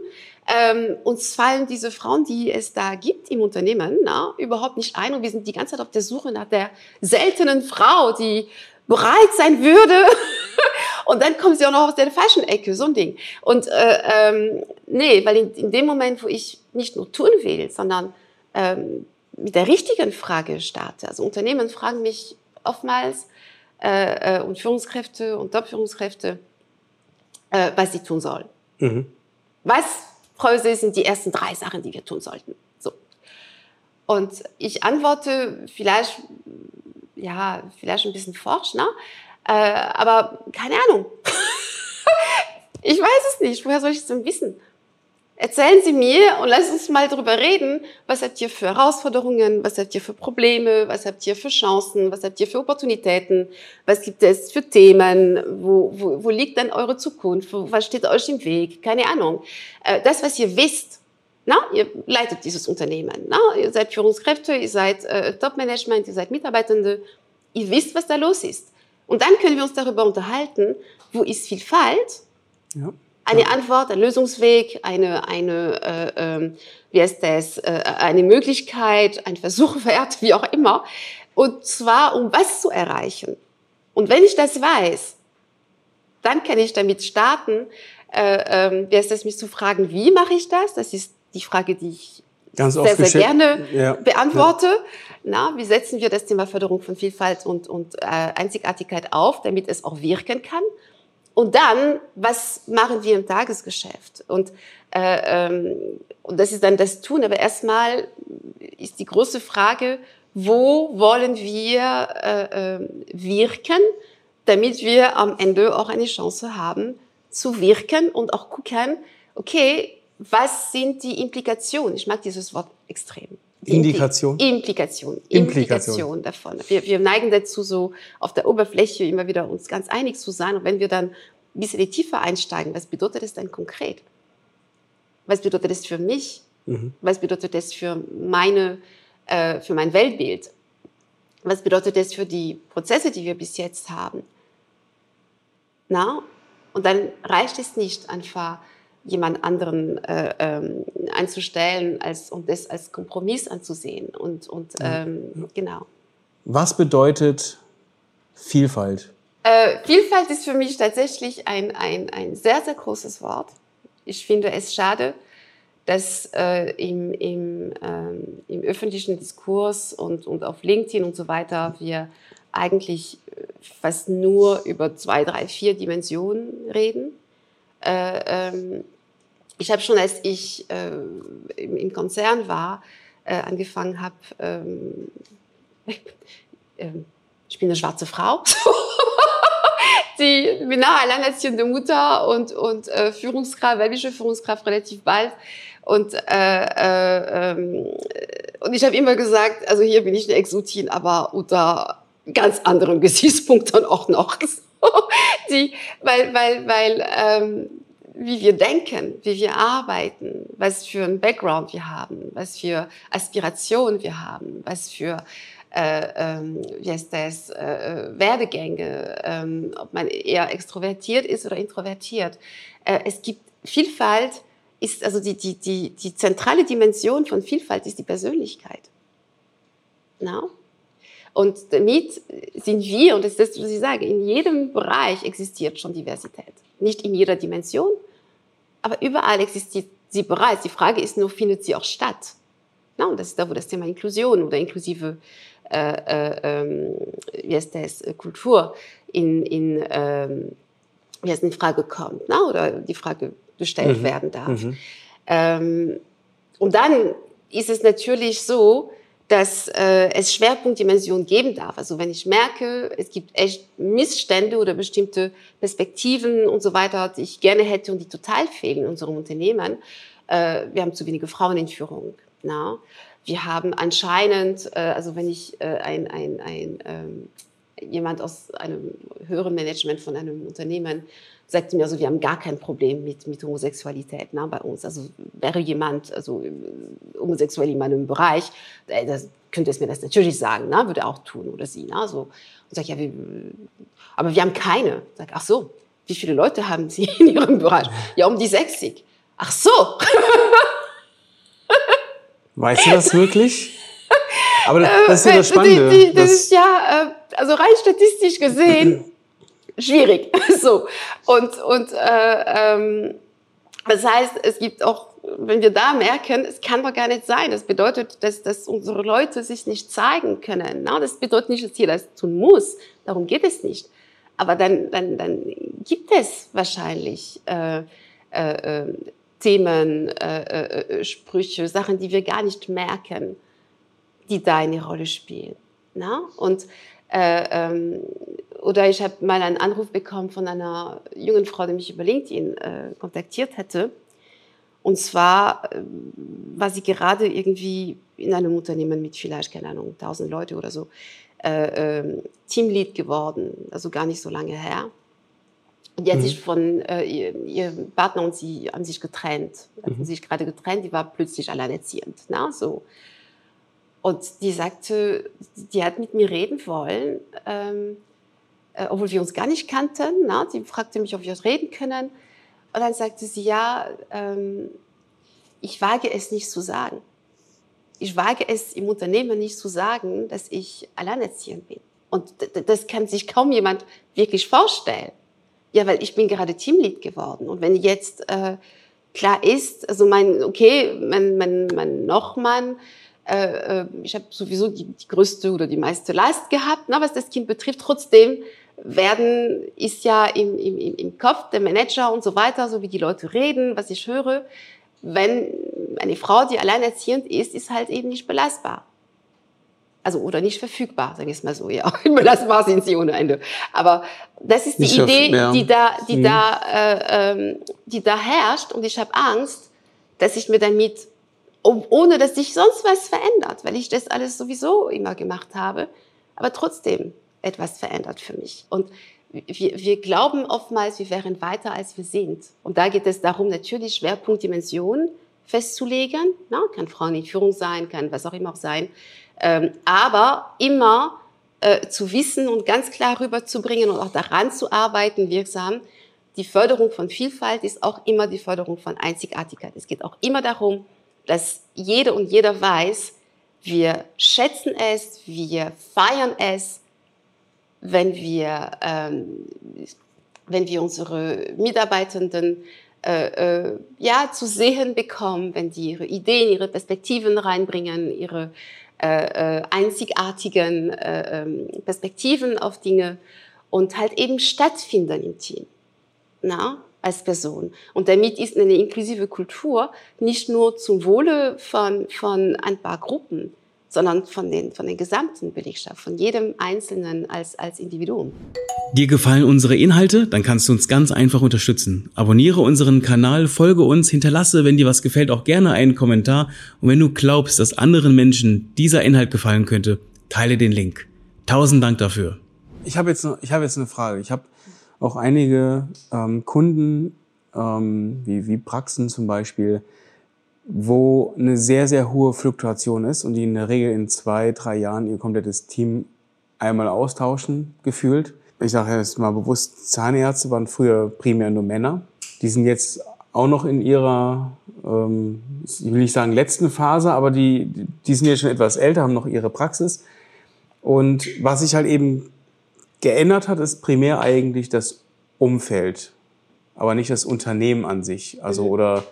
A: ähm, uns fallen diese Frauen, die es da gibt im Unternehmen, na, überhaupt nicht ein und wir sind die ganze Zeit auf der Suche nach der seltenen Frau, die bereit sein würde. und dann kommen sie auch noch aus der falschen Ecke, so ein Ding. Und äh, ähm, nee, weil in, in dem Moment, wo ich nicht nur tun will, sondern ähm, mit der richtigen Frage starte. Also Unternehmen fragen mich oftmals, äh, und Führungskräfte und Top-Führungskräfte, äh, was sie tun sollen. Mhm. Was, Öse, sind die ersten drei Sachen, die wir tun sollten? So. Und ich antworte vielleicht, ja, vielleicht ein bisschen forsch, ne? Äh, aber keine Ahnung. ich weiß es nicht. Woher soll ich es denn wissen? Erzählen Sie mir und lassen uns mal darüber reden, was habt ihr für Herausforderungen, was habt ihr für Probleme, was habt ihr für Chancen, was habt ihr für Opportunitäten, was gibt es für Themen, wo, wo, wo liegt dann eure Zukunft, was steht euch im Weg, keine Ahnung. Äh, das, was ihr wisst, na, ihr leitet dieses Unternehmen, na, ihr seid Führungskräfte, ihr seid äh, Top-Management, ihr seid Mitarbeitende, ihr wisst, was da los ist. Und dann können wir uns darüber unterhalten, wo ist Vielfalt, ja eine Antwort, ein Lösungsweg, eine, eine äh, äh, wie heißt das, äh, eine Möglichkeit, ein Versuch wert, wie auch immer. Und zwar, um was zu erreichen. Und wenn ich das weiß, dann kann ich damit starten, äh, äh, wie heißt das, mich zu fragen, wie mache ich das? Das ist die Frage, die ich Ganz sehr, sehr gerne ja. beantworte. Ja. Na, wie setzen wir das Thema Förderung von Vielfalt und, und äh, Einzigartigkeit auf, damit es auch wirken kann? Und dann, was machen wir im Tagesgeschäft? Und, äh, ähm, und das ist dann das Tun. Aber erstmal ist die große Frage, wo wollen wir äh, äh, wirken, damit wir am Ende auch eine Chance haben zu wirken und auch gucken, okay, was sind die Implikationen? Ich mag dieses Wort extrem.
C: Indikation?
A: Implikation. Implikation davon. Wir, wir neigen dazu, so auf der Oberfläche immer wieder uns ganz einig zu sein. Und wenn wir dann ein bisschen tiefer einsteigen, was bedeutet das denn konkret? Was bedeutet das für mich? Mhm. Was bedeutet das für meine, äh, für mein Weltbild? Was bedeutet das für die Prozesse, die wir bis jetzt haben? Na? Und dann reicht es nicht einfach, jemand anderen äh, ähm, einzustellen als, und das als Kompromiss anzusehen. Und, und ähm, genau.
C: Was bedeutet Vielfalt?
A: Äh, Vielfalt ist für mich tatsächlich ein, ein, ein sehr, sehr großes Wort. Ich finde es schade, dass äh, im, im, ähm, im öffentlichen Diskurs und, und auf LinkedIn und so weiter wir eigentlich fast nur über zwei, drei, vier Dimensionen reden. Äh, ähm, ich habe schon, als ich äh, im, im, Konzern war, äh, angefangen habe, ähm, ähm, ich bin eine schwarze Frau, die bin alleinerziehende Mutter und, und äh, Führungskraft, weibliche Führungskraft relativ bald. Und, äh, äh, ähm, und ich habe immer gesagt, also hier bin ich eine Exotin, aber unter ganz anderen Gesichtspunkten auch noch. die, weil, weil, weil ähm, wie wir denken, wie wir arbeiten, was für ein Background wir haben, was für Aspirationen wir haben, was für äh, ähm, wie heißt das, äh, Werdegänge, ähm, ob man eher extrovertiert ist oder introvertiert. Äh, es gibt Vielfalt, ist also die, die, die, die zentrale Dimension von Vielfalt ist die Persönlichkeit. Na? Und damit sind wir, und das ist das, was ich sage, in jedem Bereich existiert schon Diversität. Nicht in jeder Dimension, aber überall existiert sie bereits. Die Frage ist nur, findet sie auch statt? Na, und das ist da, wo das Thema Inklusion oder inklusive, äh, äh, ähm, wie heißt das, Kultur in, in, ähm, wie heißt, in Frage kommt, na, oder die Frage gestellt mhm. werden darf. Mhm. Ähm, und dann ist es natürlich so, dass äh, es Schwerpunktdimensionen geben darf. Also wenn ich merke, es gibt echt Missstände oder bestimmte Perspektiven und so weiter, die ich gerne hätte und die total fehlen in unserem Unternehmen. Äh, wir haben zu wenige Frauen in Führung. Na? Wir haben anscheinend, äh, also wenn ich äh, ein, ein, ein ähm, jemand aus einem höheren Management von einem Unternehmen sagte mir, also wir haben gar kein Problem mit, mit Homosexualität ne, bei uns. Also wäre jemand also homosexuell in meinem Bereich, äh, das könnte es mir das natürlich sagen, ne, würde auch tun oder sie. Ne, so. Und sag ja, wir, aber wir haben keine. Sag, ach so, wie viele Leute haben Sie in Ihrem Bereich? Ja, um die 60. Ach so.
C: Weißt du das wirklich? Aber das, das ist ja das äh, Spannende.
A: Die, die, das, das ist ja, äh, also rein statistisch gesehen, schwierig. so. Und, und, äh, ähm, Das heißt, es gibt auch, wenn wir da merken, es kann doch gar nicht sein. Das bedeutet, dass, dass unsere Leute sich nicht zeigen können. Na, das bedeutet nicht, dass jeder das tun muss. Darum geht es nicht. Aber dann, dann, dann gibt es wahrscheinlich äh, äh, äh Themen, äh, äh, äh, Sprüche, Sachen, die wir gar nicht merken, die da eine Rolle spielen. Na? Und äh, ähm, oder ich habe mal einen Anruf bekommen von einer jungen Frau, die mich über LinkedIn äh, kontaktiert hätte. Und zwar äh, war sie gerade irgendwie in einem Unternehmen mit vielleicht, keine Ahnung, 1000 Leute oder so, äh, äh, Teamlead geworden, also gar nicht so lange her. Und die hat mhm. sich von äh, ihr, ihr, Partner und sie haben sich getrennt, mhm. sich gerade getrennt, die war plötzlich alleinerziehend. Na, so. Und die sagte, die hat mit mir reden wollen, ähm, äh, obwohl wir uns gar nicht kannten. Na? Die fragte mich, ob wir reden können. Und dann sagte sie, ja, ähm, ich wage es nicht zu sagen. Ich wage es im Unternehmen nicht zu sagen, dass ich alleinerziehend bin. Und das kann sich kaum jemand wirklich vorstellen. Ja, weil ich bin gerade Teamlead geworden. Und wenn jetzt äh, klar ist, also mein, okay, mein, mein, mein Nochmann, äh, äh, ich habe sowieso die, die größte oder die meiste Last gehabt, na, was das Kind betrifft. Trotzdem werden ist ja im, im, im Kopf der Manager und so weiter, so wie die Leute reden, was ich höre. Wenn eine Frau, die alleinerziehend ist, ist halt eben nicht belastbar. Also oder nicht verfügbar, sagen wir es mal so. Ja, belastbar sind sie ohne Ende. Aber das ist die nicht Idee, ja. die da, die mhm. da, äh, ähm, die da herrscht. Und ich habe Angst, dass ich mir damit ohne dass sich sonst was verändert, weil ich das alles sowieso immer gemacht habe, aber trotzdem etwas verändert für mich. Und wir, wir glauben oftmals, wir wären weiter, als wir sind. Und da geht es darum, natürlich Schwerpunktdimensionen festzulegen. Na, kann Frauen in Führung sein, kann was auch immer auch sein. Ähm, aber immer äh, zu wissen und ganz klar rüberzubringen und auch daran zu arbeiten, wirksam. Die Förderung von Vielfalt ist auch immer die Förderung von Einzigartigkeit. Es geht auch immer darum, dass jede und jeder weiß, wir schätzen es, wir feiern es, wenn wir, ähm, wenn wir unsere Mitarbeitenden äh, äh, ja, zu sehen bekommen, wenn die ihre Ideen, ihre Perspektiven reinbringen, ihre äh, äh einzigartigen äh, ähm, Perspektiven auf Dinge und halt eben stattfinden im Team. Na? Als Person. Und damit ist eine inklusive Kultur nicht nur zum Wohle von, von ein paar Gruppen, sondern von den, von den gesamten Belegschaft, von jedem Einzelnen als, als Individuum.
B: Dir gefallen unsere Inhalte? Dann kannst du uns ganz einfach unterstützen. Abonniere unseren Kanal, folge uns, hinterlasse, wenn dir was gefällt, auch gerne einen Kommentar. Und wenn du glaubst, dass anderen Menschen dieser Inhalt gefallen könnte, teile den Link. Tausend Dank dafür.
C: Ich habe jetzt, ich habe jetzt eine Frage. Ich habe auch einige ähm, Kunden, ähm, wie, wie Praxen zum Beispiel, wo eine sehr, sehr hohe Fluktuation ist und die in der Regel in zwei, drei Jahren ihr komplettes Team einmal austauschen, gefühlt. Ich sage jetzt mal bewusst, Zahnärzte waren früher primär nur Männer. Die sind jetzt auch noch in ihrer, ähm, ich will nicht sagen letzten Phase, aber die, die sind jetzt schon etwas älter, haben noch ihre Praxis. Und was sich halt eben geändert hat, ist primär eigentlich das Umfeld, aber nicht das Unternehmen an sich, also mhm. oder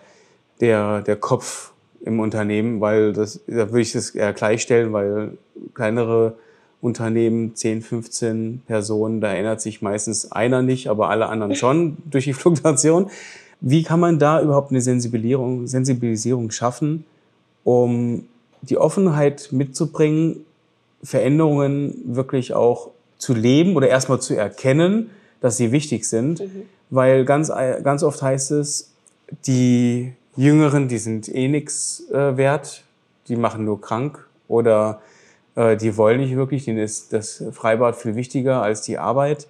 C: der, der Kopf im Unternehmen, weil das, da würde ich das eher gleichstellen, weil kleinere Unternehmen, 10, 15 Personen, da erinnert sich meistens einer nicht, aber alle anderen schon durch die Fluktuation. Wie kann man da überhaupt eine Sensibilisierung, Sensibilisierung schaffen, um die Offenheit mitzubringen, Veränderungen wirklich auch zu leben oder erstmal zu erkennen, dass sie wichtig sind, mhm. weil ganz, ganz oft heißt es, die Jüngeren, die sind eh nix äh, wert, die machen nur krank oder äh, die wollen nicht wirklich, denen ist das Freibad viel wichtiger als die Arbeit.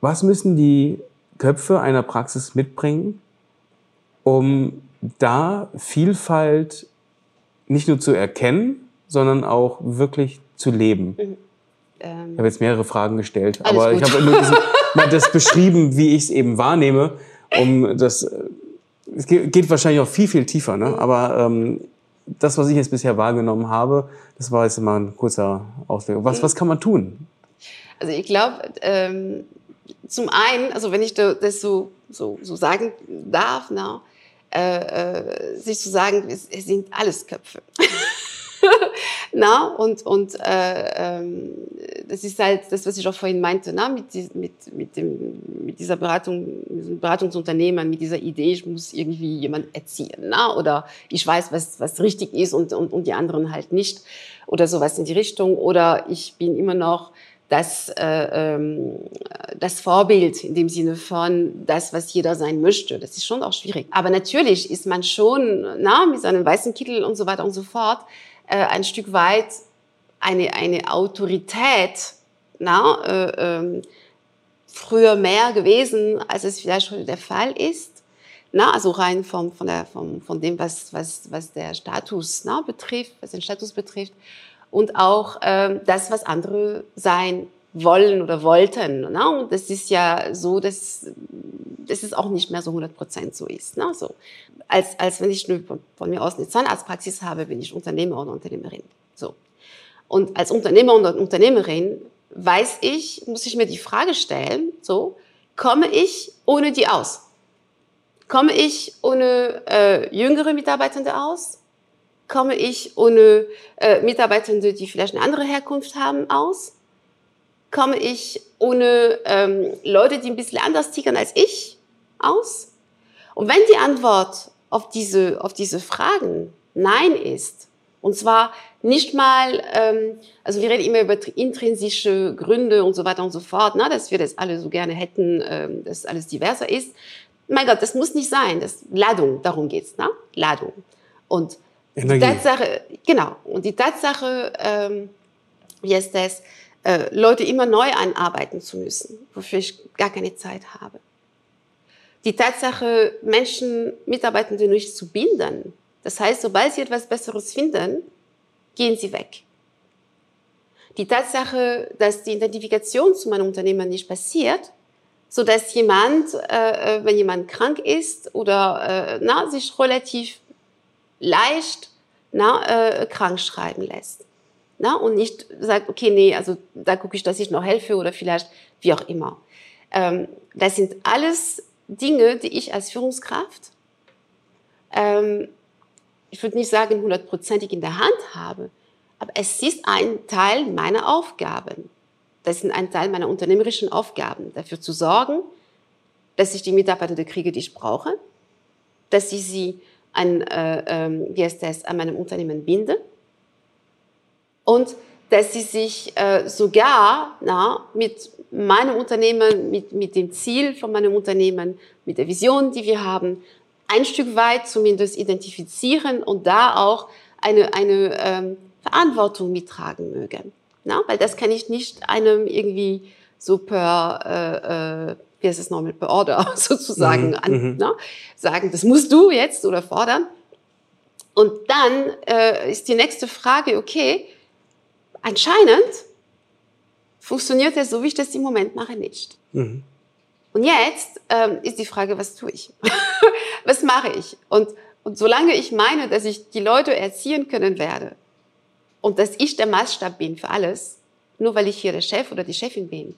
C: Was müssen die Köpfe einer Praxis mitbringen, um da Vielfalt nicht nur zu erkennen, sondern auch wirklich zu leben? Mhm. Ähm, ich habe jetzt mehrere Fragen gestellt, aber gut. ich habe nur diesen, mal das beschrieben, wie ich es eben wahrnehme. Um das, es geht wahrscheinlich auch viel, viel tiefer, ne? aber ähm, das, was ich jetzt bisher wahrgenommen habe, das war jetzt immer ein kurzer Ausweg. Was, was kann man tun?
A: Also ich glaube, ähm, zum einen, also wenn ich das so, so, so sagen darf, na, äh, äh, sich zu sagen, es, es sind alles Köpfe. na und und äh, ähm, das ist halt das was ich auch vorhin meinte na mit mit mit dem mit dieser Beratung mit diesem Beratungsunternehmen mit dieser Idee ich muss irgendwie jemand erziehen na oder ich weiß was was richtig ist und und, und die anderen halt nicht oder sowas in die Richtung oder ich bin immer noch das, äh, ähm, das Vorbild in dem Sinne von das, was jeder sein möchte. Das ist schon auch schwierig. Aber natürlich ist man schon na, mit seinem weißen Kittel und so weiter und so fort äh, ein Stück weit eine, eine Autorität, na, äh, ähm, früher mehr gewesen, als es vielleicht heute der Fall ist. Na, also rein vom, von, der, vom, von dem, was, was, was der Status na, betrifft, was den Status betrifft und auch ähm, das, was andere sein wollen oder wollten. Ne? Und das ist ja so, dass, dass es auch nicht mehr so 100 Prozent so ist. Ne? So. Als, als wenn ich von, von mir aus eine Zahnarztpraxis habe, bin ich Unternehmer oder Unternehmerin. So. Und als Unternehmer und Unternehmerin weiß ich, muss ich mir die Frage stellen, so, komme ich ohne die aus? Komme ich ohne äh, jüngere Mitarbeitende aus? Komme ich ohne äh, Mitarbeitende, die vielleicht eine andere Herkunft haben, aus? Komme ich ohne ähm, Leute, die ein bisschen anders tickern als ich, aus? Und wenn die Antwort auf diese, auf diese Fragen Nein ist, und zwar nicht mal, ähm, also wir reden immer über intrinsische Gründe und so weiter und so fort, ne, dass wir das alle so gerne hätten, ähm, dass alles diverser ist. Mein Gott, das muss nicht sein. Das Ladung, darum geht's, ne? Ladung. Und Energie. die Tatsache, genau. Und die Tatsache, ähm, wie ist das? Äh, Leute immer neu einarbeiten zu müssen, wofür ich gar keine Zeit habe. Die Tatsache, Menschen, Mitarbeitende nicht zu binden. Das heißt, sobald sie etwas Besseres finden, gehen sie weg. Die Tatsache, dass die Identifikation zu meinem Unternehmen nicht passiert, so dass jemand, äh, äh, wenn jemand krank ist oder äh, na, sich relativ leicht na, äh, krank schreiben lässt na, und nicht sagt, okay, nee, also da gucke ich, dass ich noch helfe oder vielleicht wie auch immer. Ähm, das sind alles Dinge, die ich als Führungskraft, ähm, ich würde nicht sagen hundertprozentig in der Hand habe, aber es ist ein Teil meiner Aufgaben. Das ist ein Teil meiner unternehmerischen Aufgaben, dafür zu sorgen, dass ich die Mitarbeiter kriege, die ich brauche, dass ich sie an, äh, ähm, wie heißt das, an meinem Unternehmen binde, und dass sie sich äh, sogar na, mit meinem Unternehmen, mit, mit dem Ziel von meinem Unternehmen, mit der Vision, die wir haben, ein Stück weit zumindest identifizieren und da auch eine, eine ähm, Verantwortung mittragen mögen. Na? Weil das kann ich nicht einem irgendwie so per, äh, äh, wie heißt es nochmal, per Order sozusagen mhm, an, mhm. na? sagen, das musst du jetzt oder fordern. Und dann äh, ist die nächste Frage, okay, anscheinend funktioniert es so, wie ich das im Moment mache, nicht. Mhm. Und jetzt ähm, ist die Frage, was tue ich? was mache ich? Und, und solange ich meine, dass ich die Leute erziehen können werde und dass ich der Maßstab bin für alles, nur weil ich hier der Chef oder die Chefin bin,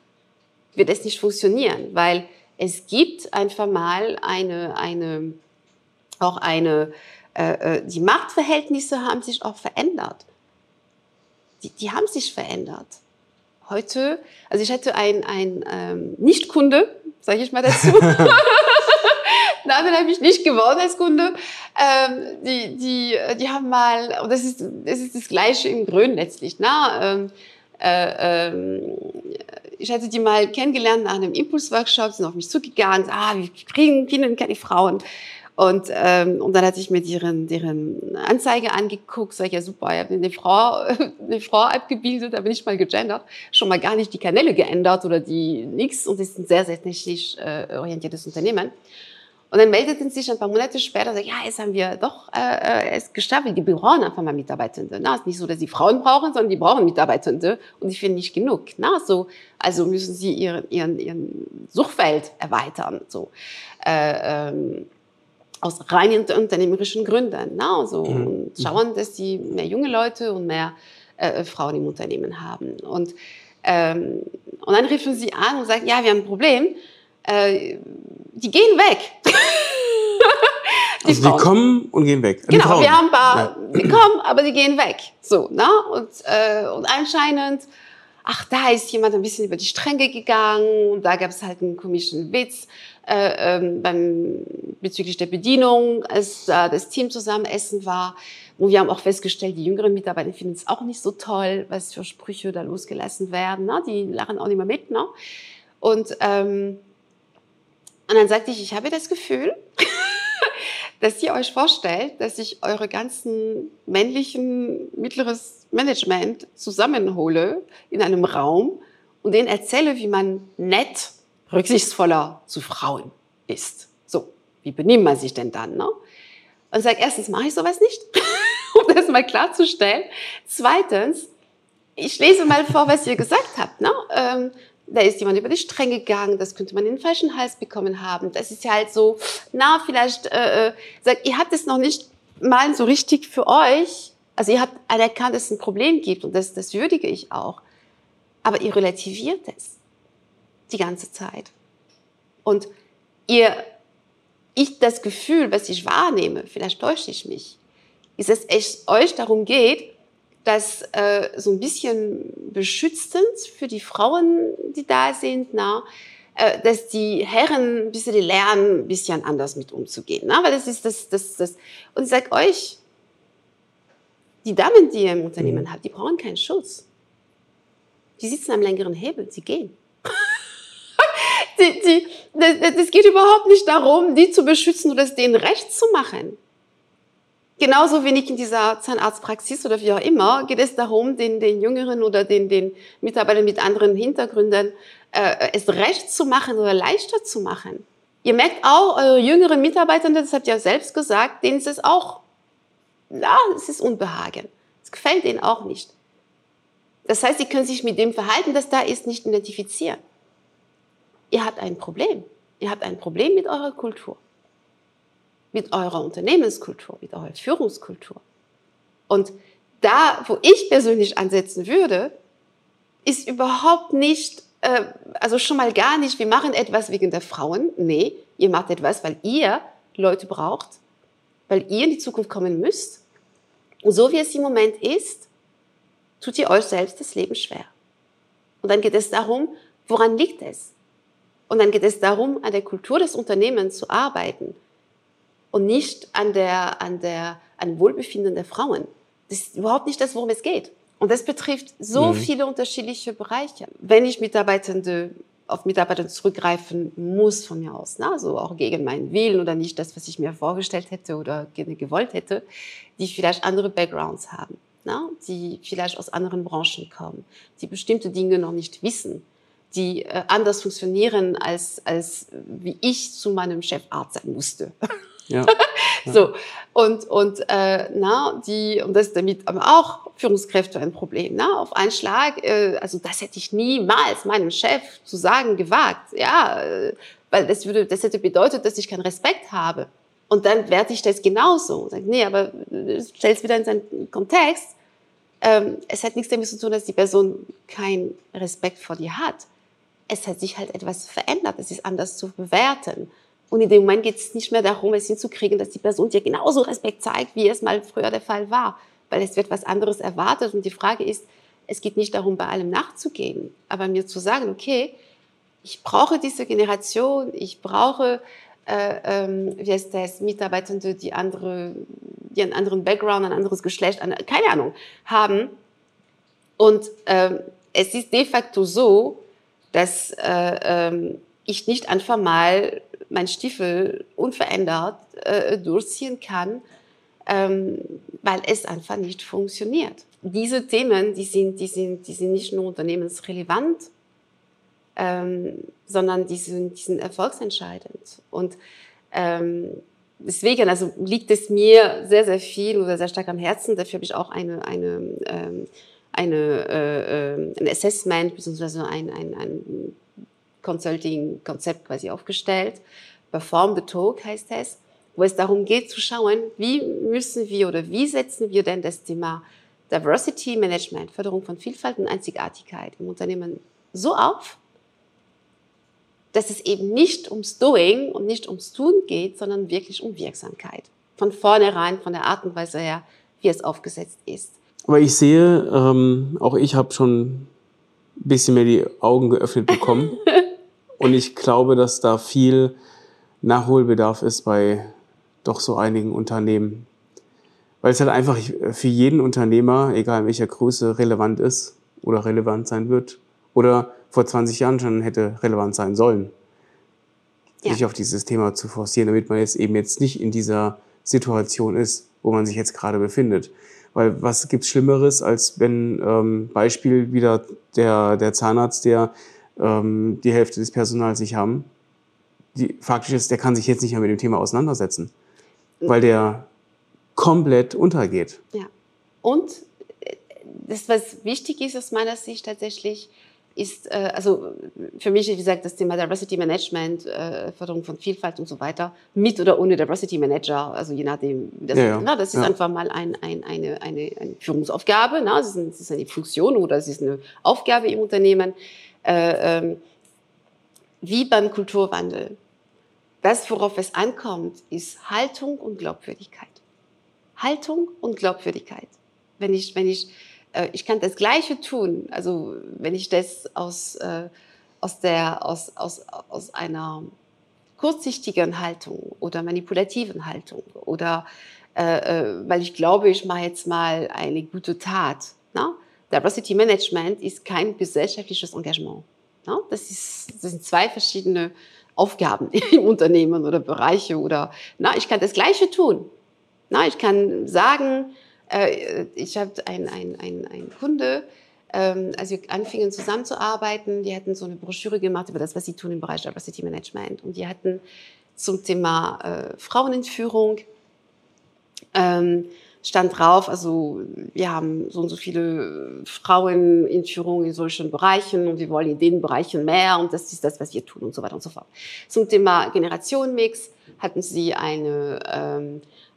A: wird es nicht funktionieren, weil es gibt einfach mal eine, eine, auch eine, äh, äh die Machtverhältnisse haben sich auch verändert die, die haben sich verändert. Heute, also ich hatte ein, ein ähm, Nicht-Kunde, sage ich mal dazu. Damit habe ich nicht geworden als Kunde. Ähm, die, die, die haben mal, und das ist, das ist das Gleiche im Grün letztlich. Ne? Ähm, äh, ähm, ich hatte die mal kennengelernt nach einem Impulsworkshop, sind auf mich zugegangen, ah, wir kriegen Kinder, keine Frauen. Und, ähm, und dann hatte ich mir deren, deren Anzeige angeguckt, sag ich, ja super, ich habe eine Frau, eine Frau abgebildet, da bin ich mal gegendert, schon mal gar nicht die Kanäle geändert oder die nix und das ist ein sehr, sehr technisch äh, orientiertes Unternehmen. Und dann meldeten sich ein paar Monate später, sag, ja, jetzt haben wir doch äh, äh es geschafft, die brauchen einfach mal Mitarbeitende. Na, ist nicht so, dass sie Frauen brauchen, sondern die brauchen Mitarbeitende und die finden nicht genug. Na, so, also müssen sie ihren, ihren, ihren Suchfeld erweitern. So. Äh, ähm, aus rein unternehmerischen Gründen. Ne? Also mhm. schauen, dass sie mehr junge Leute und mehr äh, Frauen im Unternehmen haben. Und, ähm, und dann rufen sie an und sagen, ja, wir haben ein Problem. Äh, die gehen weg. Die
C: also die kommen und gehen weg.
A: Die genau, Frauen. wir haben ein paar, ja. die kommen, aber die gehen weg. So, ne? Und, äh, und anscheinend, ach, da ist jemand ein bisschen über die Stränge gegangen und da gab es halt einen komischen Witz äh, ähm, beim, bezüglich der Bedienung, als da das Team zusammen essen war. Und wir haben auch festgestellt, die jüngeren Mitarbeiter finden es auch nicht so toll, was für Sprüche da losgelassen werden. Ne? Die lachen auch nicht mehr mit. Ne? Und, ähm, und dann sagte ich, ich habe das Gefühl, dass ihr euch vorstellt, dass ich eure ganzen männlichen mittleres Management zusammenhole in einem Raum und denen erzähle, wie man nett, rücksichtsvoller zu Frauen ist. So, wie benimmt man sich denn dann? Ne? Und sage, erstens mache ich sowas nicht, um das mal klarzustellen. Zweitens, ich lese mal vor, was ihr gesagt habt. Ne? Ähm, da ist jemand über die Stränge gegangen, das könnte man in den falschen Hals bekommen haben. Das ist ja halt so, na, vielleicht, äh, äh, sagt, ihr habt es noch nicht mal so richtig für euch, also ihr habt anerkannt, dass es ein Problem gibt und das, das würdige ich auch. Aber ihr relativiert es die ganze Zeit. Und ihr, ich das Gefühl, was ich wahrnehme, vielleicht täusche ich mich, ist, dass es euch darum geht, das äh, so ein bisschen beschützend für die Frauen, die da sind, na, äh, dass die Herren ein bisschen lernen, ein bisschen anders mit umzugehen. Na? Weil das ist das, das, das. Und ich sage euch, die Damen, die ihr im Unternehmen mhm. habt, die brauchen keinen Schutz. Die sitzen am längeren Hebel, sie gehen. Die, die, das, geht überhaupt nicht darum, die zu beschützen oder es denen recht zu machen. Genauso wenig in dieser Zahnarztpraxis oder wie auch immer geht es darum, den, den Jüngeren oder den, den Mitarbeitern mit anderen Hintergründen äh, es recht zu machen oder leichter zu machen. Ihr merkt auch, eure jüngeren Mitarbeiter, das habt ihr selbst gesagt, denen ist es auch, ja, es ist Unbehagen. Es gefällt denen auch nicht. Das heißt, sie können sich mit dem Verhalten, das da ist, nicht identifizieren. Ihr habt ein Problem. Ihr habt ein Problem mit eurer Kultur mit eurer Unternehmenskultur, mit eurer Führungskultur. Und da, wo ich persönlich ansetzen würde, ist überhaupt nicht, äh, also schon mal gar nicht, wir machen etwas wegen der Frauen. Nee, ihr macht etwas, weil ihr Leute braucht, weil ihr in die Zukunft kommen müsst. Und so wie es im Moment ist, tut ihr euch selbst das Leben schwer. Und dann geht es darum, woran liegt es? Und dann geht es darum, an der Kultur des Unternehmens zu arbeiten, und nicht an der, an der, an Wohlbefinden der Frauen. Das ist überhaupt nicht das, worum es geht. Und das betrifft so mhm. viele unterschiedliche Bereiche. Wenn ich Mitarbeitende auf Mitarbeiter zurückgreifen muss von mir aus, ne? also auch gegen meinen Willen oder nicht das, was ich mir vorgestellt hätte oder gewollt hätte, die vielleicht andere Backgrounds haben, ne? die vielleicht aus anderen Branchen kommen, die bestimmte Dinge noch nicht wissen, die äh, anders funktionieren, als, als wie ich zu meinem Chefarzt sein musste. Ja. so und und äh, na die und das ist damit aber auch Führungskräfte ein Problem. Na auf einen Schlag, äh, also das hätte ich niemals meinem Chef zu sagen gewagt. Ja, äh, weil das würde, das hätte bedeutet, dass ich keinen Respekt habe. Und dann werte ich das genauso. Sag, nee, aber äh, stell es wieder in seinen Kontext. Ähm, es hat nichts damit zu tun, dass die Person keinen Respekt vor dir hat. Es hat sich halt etwas verändert. Es ist anders zu bewerten. Und in dem Moment geht es nicht mehr darum, es hinzukriegen, dass die Person dir genauso Respekt zeigt, wie es mal früher der Fall war. Weil es wird was anderes erwartet. Und die Frage ist, es geht nicht darum, bei allem nachzugeben, aber mir zu sagen, okay, ich brauche diese Generation, ich brauche, äh, ähm, wie heißt das, Mitarbeitende, die, andere, die einen anderen Background, ein anderes Geschlecht, eine, keine Ahnung, haben. Und ähm, es ist de facto so, dass äh, ähm, ich nicht einfach mal mein Stiefel unverändert äh, durchziehen kann, ähm, weil es einfach nicht funktioniert. Diese Themen, die sind, die sind, die sind nicht nur unternehmensrelevant, ähm, sondern die sind, die sind erfolgsentscheidend. Und ähm, deswegen also liegt es mir sehr, sehr viel oder sehr stark am Herzen. Dafür habe ich auch eine, eine, ähm, eine, äh, äh ein Assessment bzw. ein, ein, ein Consulting-Konzept quasi aufgestellt. Perform the Talk heißt es, wo es darum geht zu schauen, wie müssen wir oder wie setzen wir denn das Thema Diversity Management, Förderung von Vielfalt und Einzigartigkeit im Unternehmen so auf, dass es eben nicht ums Doing und nicht ums Tun geht, sondern wirklich um Wirksamkeit. von vornherein, von der Art und Weise her, wie es aufgesetzt ist.
C: Aber ich sehe, ähm, auch ich habe schon ein bisschen mehr die Augen geöffnet bekommen. und ich glaube, dass da viel Nachholbedarf ist bei doch so einigen Unternehmen. Weil es halt einfach für jeden Unternehmer, egal in welcher Größe, relevant ist oder relevant sein wird. Oder vor 20 Jahren schon hätte relevant sein sollen. Ja. Sich auf dieses Thema zu forcieren, damit man jetzt eben jetzt nicht in dieser Situation ist, wo man sich jetzt gerade befindet. Weil was gibt's Schlimmeres, als wenn ähm, Beispiel wieder der, der Zahnarzt, der ähm, die Hälfte des Personals sich haben, die, faktisch ist, der kann sich jetzt nicht mehr mit dem Thema auseinandersetzen, weil der komplett untergeht.
A: Ja. Und äh, das, was wichtig ist aus meiner Sicht tatsächlich, ist, äh, also für mich, wie gesagt, das Thema Diversity Management, äh, Förderung von Vielfalt und so weiter, mit oder ohne Diversity Manager, also je nachdem, das, ja, ja. Na, das ist ja. einfach mal ein, ein, eine, eine, eine Führungsaufgabe, na, es, ist ist eine Funktion oder es ist eine Aufgabe im Unternehmen. Äh, ähm, wie beim Kulturwandel. Das, worauf es ankommt, ist Haltung und Glaubwürdigkeit. Haltung und Glaubwürdigkeit. Wenn ich, wenn ich ich kann das Gleiche tun. Also wenn ich das aus, äh, aus, der, aus, aus, aus einer kurzsichtigen Haltung oder manipulativen Haltung oder äh, äh, weil ich glaube, ich mache jetzt mal eine gute Tat. Ne? Diversity Management ist kein gesellschaftliches Engagement. Ne? Das, ist, das sind zwei verschiedene Aufgaben im Unternehmen oder Bereiche oder na, ich kann das Gleiche tun. Na, ich kann sagen, äh, ich habe ein, ein, ein, ein Kunde, ähm, als wir anfingen zusammenzuarbeiten, die hatten so eine Broschüre gemacht über das, was sie tun im Bereich Diversity Management. Und die hatten zum Thema äh, Frauenentführung ähm, stand drauf, also wir haben so und so viele Frauenentführungen in solchen Bereichen und wir wollen in den Bereichen mehr und das ist das, was wir tun und so weiter und so fort. Zum Thema Generationenmix hatten sie eine ähm, äh,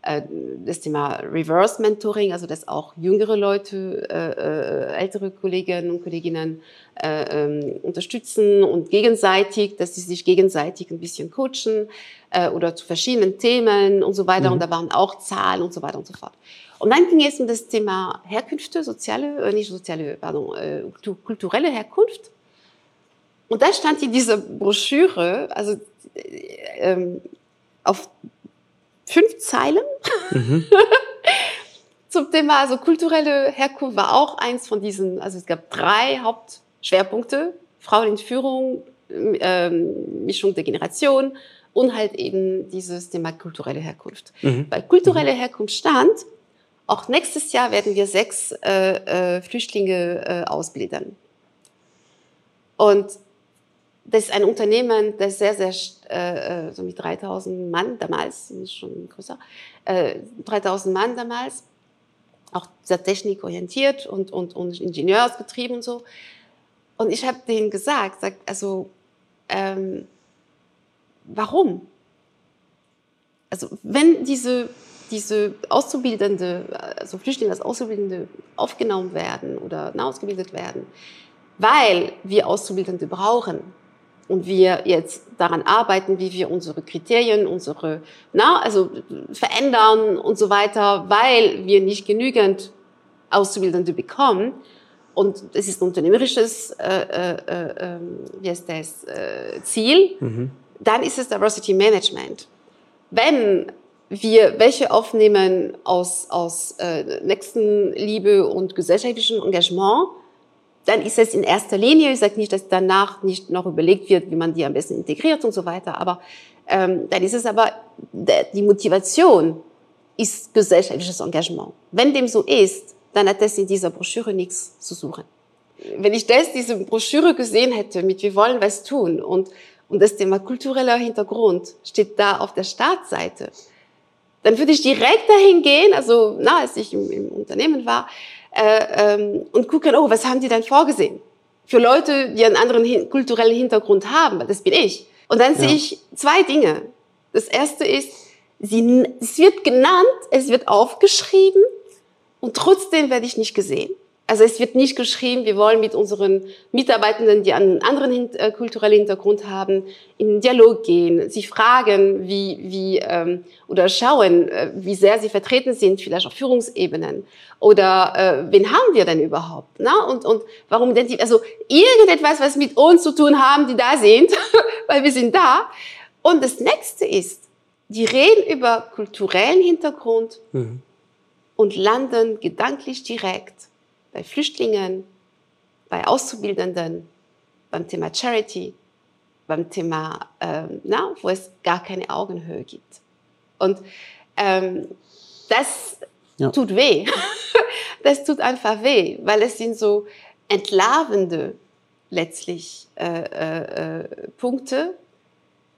A: das Thema Reverse Mentoring, also dass auch jüngere Leute, äh, äh, ältere Kolleginnen und Kolleginnen äh, ähm, unterstützen und gegenseitig, dass sie sich gegenseitig ein bisschen coachen äh, oder zu verschiedenen Themen und so weiter. Mhm. Und da waren auch Zahlen und so weiter und so fort. Und dann ging es um das Thema Herkünfte, soziale, äh, nicht soziale, pardon, äh, kulturelle Herkunft. Und da stand in dieser Broschüre, also äh, ähm, auf fünf Zeilen mhm. zum Thema, also kulturelle Herkunft war auch eins von diesen, also es gab drei Hauptschwerpunkte, Frauen in Führung, ähm, Mischung der Generation und halt eben dieses Thema kulturelle Herkunft. Mhm. Bei kulturelle mhm. Herkunft stand, auch nächstes Jahr werden wir sechs äh, äh, Flüchtlinge äh, ausbilden. Und das ist ein Unternehmen, das sehr, sehr, äh, äh so mit 3000 Mann damals, schon größer, äh, 3000 Mann damals, auch sehr technikorientiert und, und, und ingenieursgetrieben und so. Und ich habe denen gesagt, sag, also, ähm, warum? Also, wenn diese, diese Auszubildende, also Flüchtlinge als Auszubildende aufgenommen werden oder ausgebildet werden, weil wir Auszubildende brauchen, und wir jetzt daran arbeiten, wie wir unsere Kriterien, unsere, na, also verändern und so weiter, weil wir nicht genügend Auszubildende bekommen. Und es ist ein unternehmerisches, äh, äh, äh, wie heißt das, äh, Ziel. Mhm. Dann ist es Diversity Management. Wenn wir welche aufnehmen aus, aus äh, Nächstenliebe und gesellschaftlichem Engagement, dann ist es in erster Linie, ich sage nicht, dass danach nicht noch überlegt wird, wie man die am besten integriert und so weiter, aber ähm, dann ist es aber, die Motivation ist gesellschaftliches Engagement. Wenn dem so ist, dann hat das in dieser Broschüre nichts zu suchen. Wenn ich das, diese Broschüre gesehen hätte mit Wir wollen was tun und, und das Thema kultureller Hintergrund steht da auf der Startseite, dann würde ich direkt dahin gehen, also na, als ich im, im Unternehmen war, äh, ähm, und gucken, oh, was haben die denn vorgesehen? Für Leute, die einen anderen hin kulturellen Hintergrund haben, das bin ich. Und dann ja. sehe ich zwei Dinge. Das erste ist, sie, es wird genannt, es wird aufgeschrieben und trotzdem werde ich nicht gesehen. Also es wird nicht geschrieben, wir wollen mit unseren Mitarbeitenden, die einen anderen äh, kulturellen Hintergrund haben, in den Dialog gehen, sie fragen, wie, wie ähm, oder schauen, äh, wie sehr sie vertreten sind, vielleicht auf Führungsebenen oder äh, wen haben wir denn überhaupt? Na? Und, und warum denn die, also irgendetwas, was mit uns zu tun haben, die da sind, weil wir sind da. Und das nächste ist, die reden über kulturellen Hintergrund mhm. und landen gedanklich direkt bei Flüchtlingen, bei Auszubildenden, beim Thema Charity, beim Thema, ähm, na, wo es gar keine Augenhöhe gibt. Und ähm, das ja. tut weh. das tut einfach weh, weil es sind so entlarvende letztlich äh, äh, äh Punkte,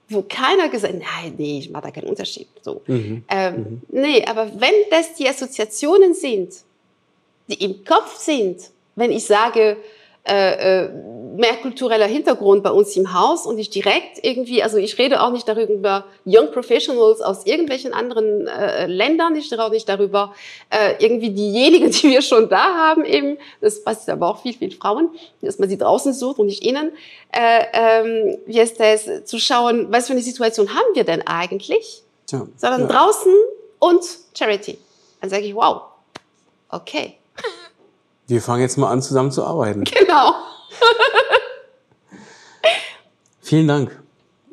A: wo keiner gesagt hat, nein, nee, ich mache da keinen Unterschied. So. Mhm. Ähm, mhm. Nee, aber wenn das die Assoziationen sind, die im Kopf sind, wenn ich sage, äh, äh, mehr kultureller Hintergrund bei uns im Haus und ich direkt irgendwie, also ich rede auch nicht darüber Young Professionals aus irgendwelchen anderen äh, Ländern, ich rede auch nicht darüber äh, irgendwie diejenigen, die wir schon da haben eben, das passiert aber auch viel, viel Frauen, dass man sie draußen sucht und nicht innen, äh, ähm, wie ist das, zu schauen, was für eine Situation haben wir denn eigentlich, ja. sondern ja. draußen und Charity. Dann sage ich, wow, okay.
C: Wir fangen jetzt mal an, zusammen zu arbeiten.
A: Genau.
C: Vielen Dank.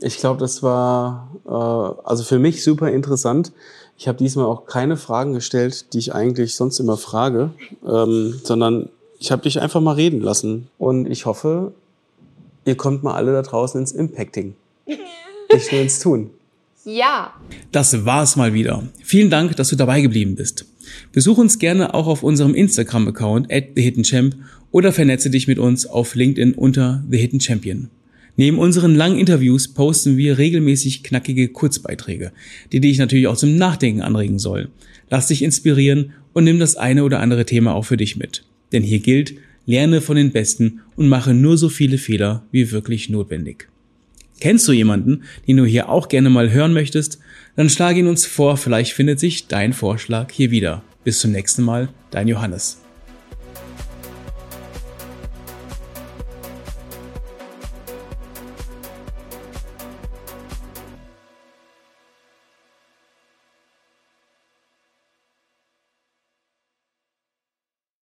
C: Ich glaube, das war äh, also für mich super interessant. Ich habe diesmal auch keine Fragen gestellt, die ich eigentlich sonst immer frage, ähm, sondern ich habe dich einfach mal reden lassen. Und ich hoffe, ihr kommt mal alle da draußen ins Impacting. Nicht nur ins Tun.
A: Ja.
B: Das war's mal wieder. Vielen Dank, dass du dabei geblieben bist. Besuch uns gerne auch auf unserem Instagram-Account at TheHiddenChamp oder vernetze dich mit uns auf LinkedIn unter The Hidden Champion. Neben unseren langen Interviews posten wir regelmäßig knackige Kurzbeiträge, die dich natürlich auch zum Nachdenken anregen sollen. Lass dich inspirieren und nimm das eine oder andere Thema auch für dich mit. Denn hier gilt, lerne von den Besten und mache nur so viele Fehler wie wirklich notwendig. Kennst du jemanden, den du hier auch gerne mal hören möchtest? Dann schlag ihn uns vor, vielleicht findet sich dein Vorschlag hier wieder. Bis zum nächsten Mal, dein Johannes.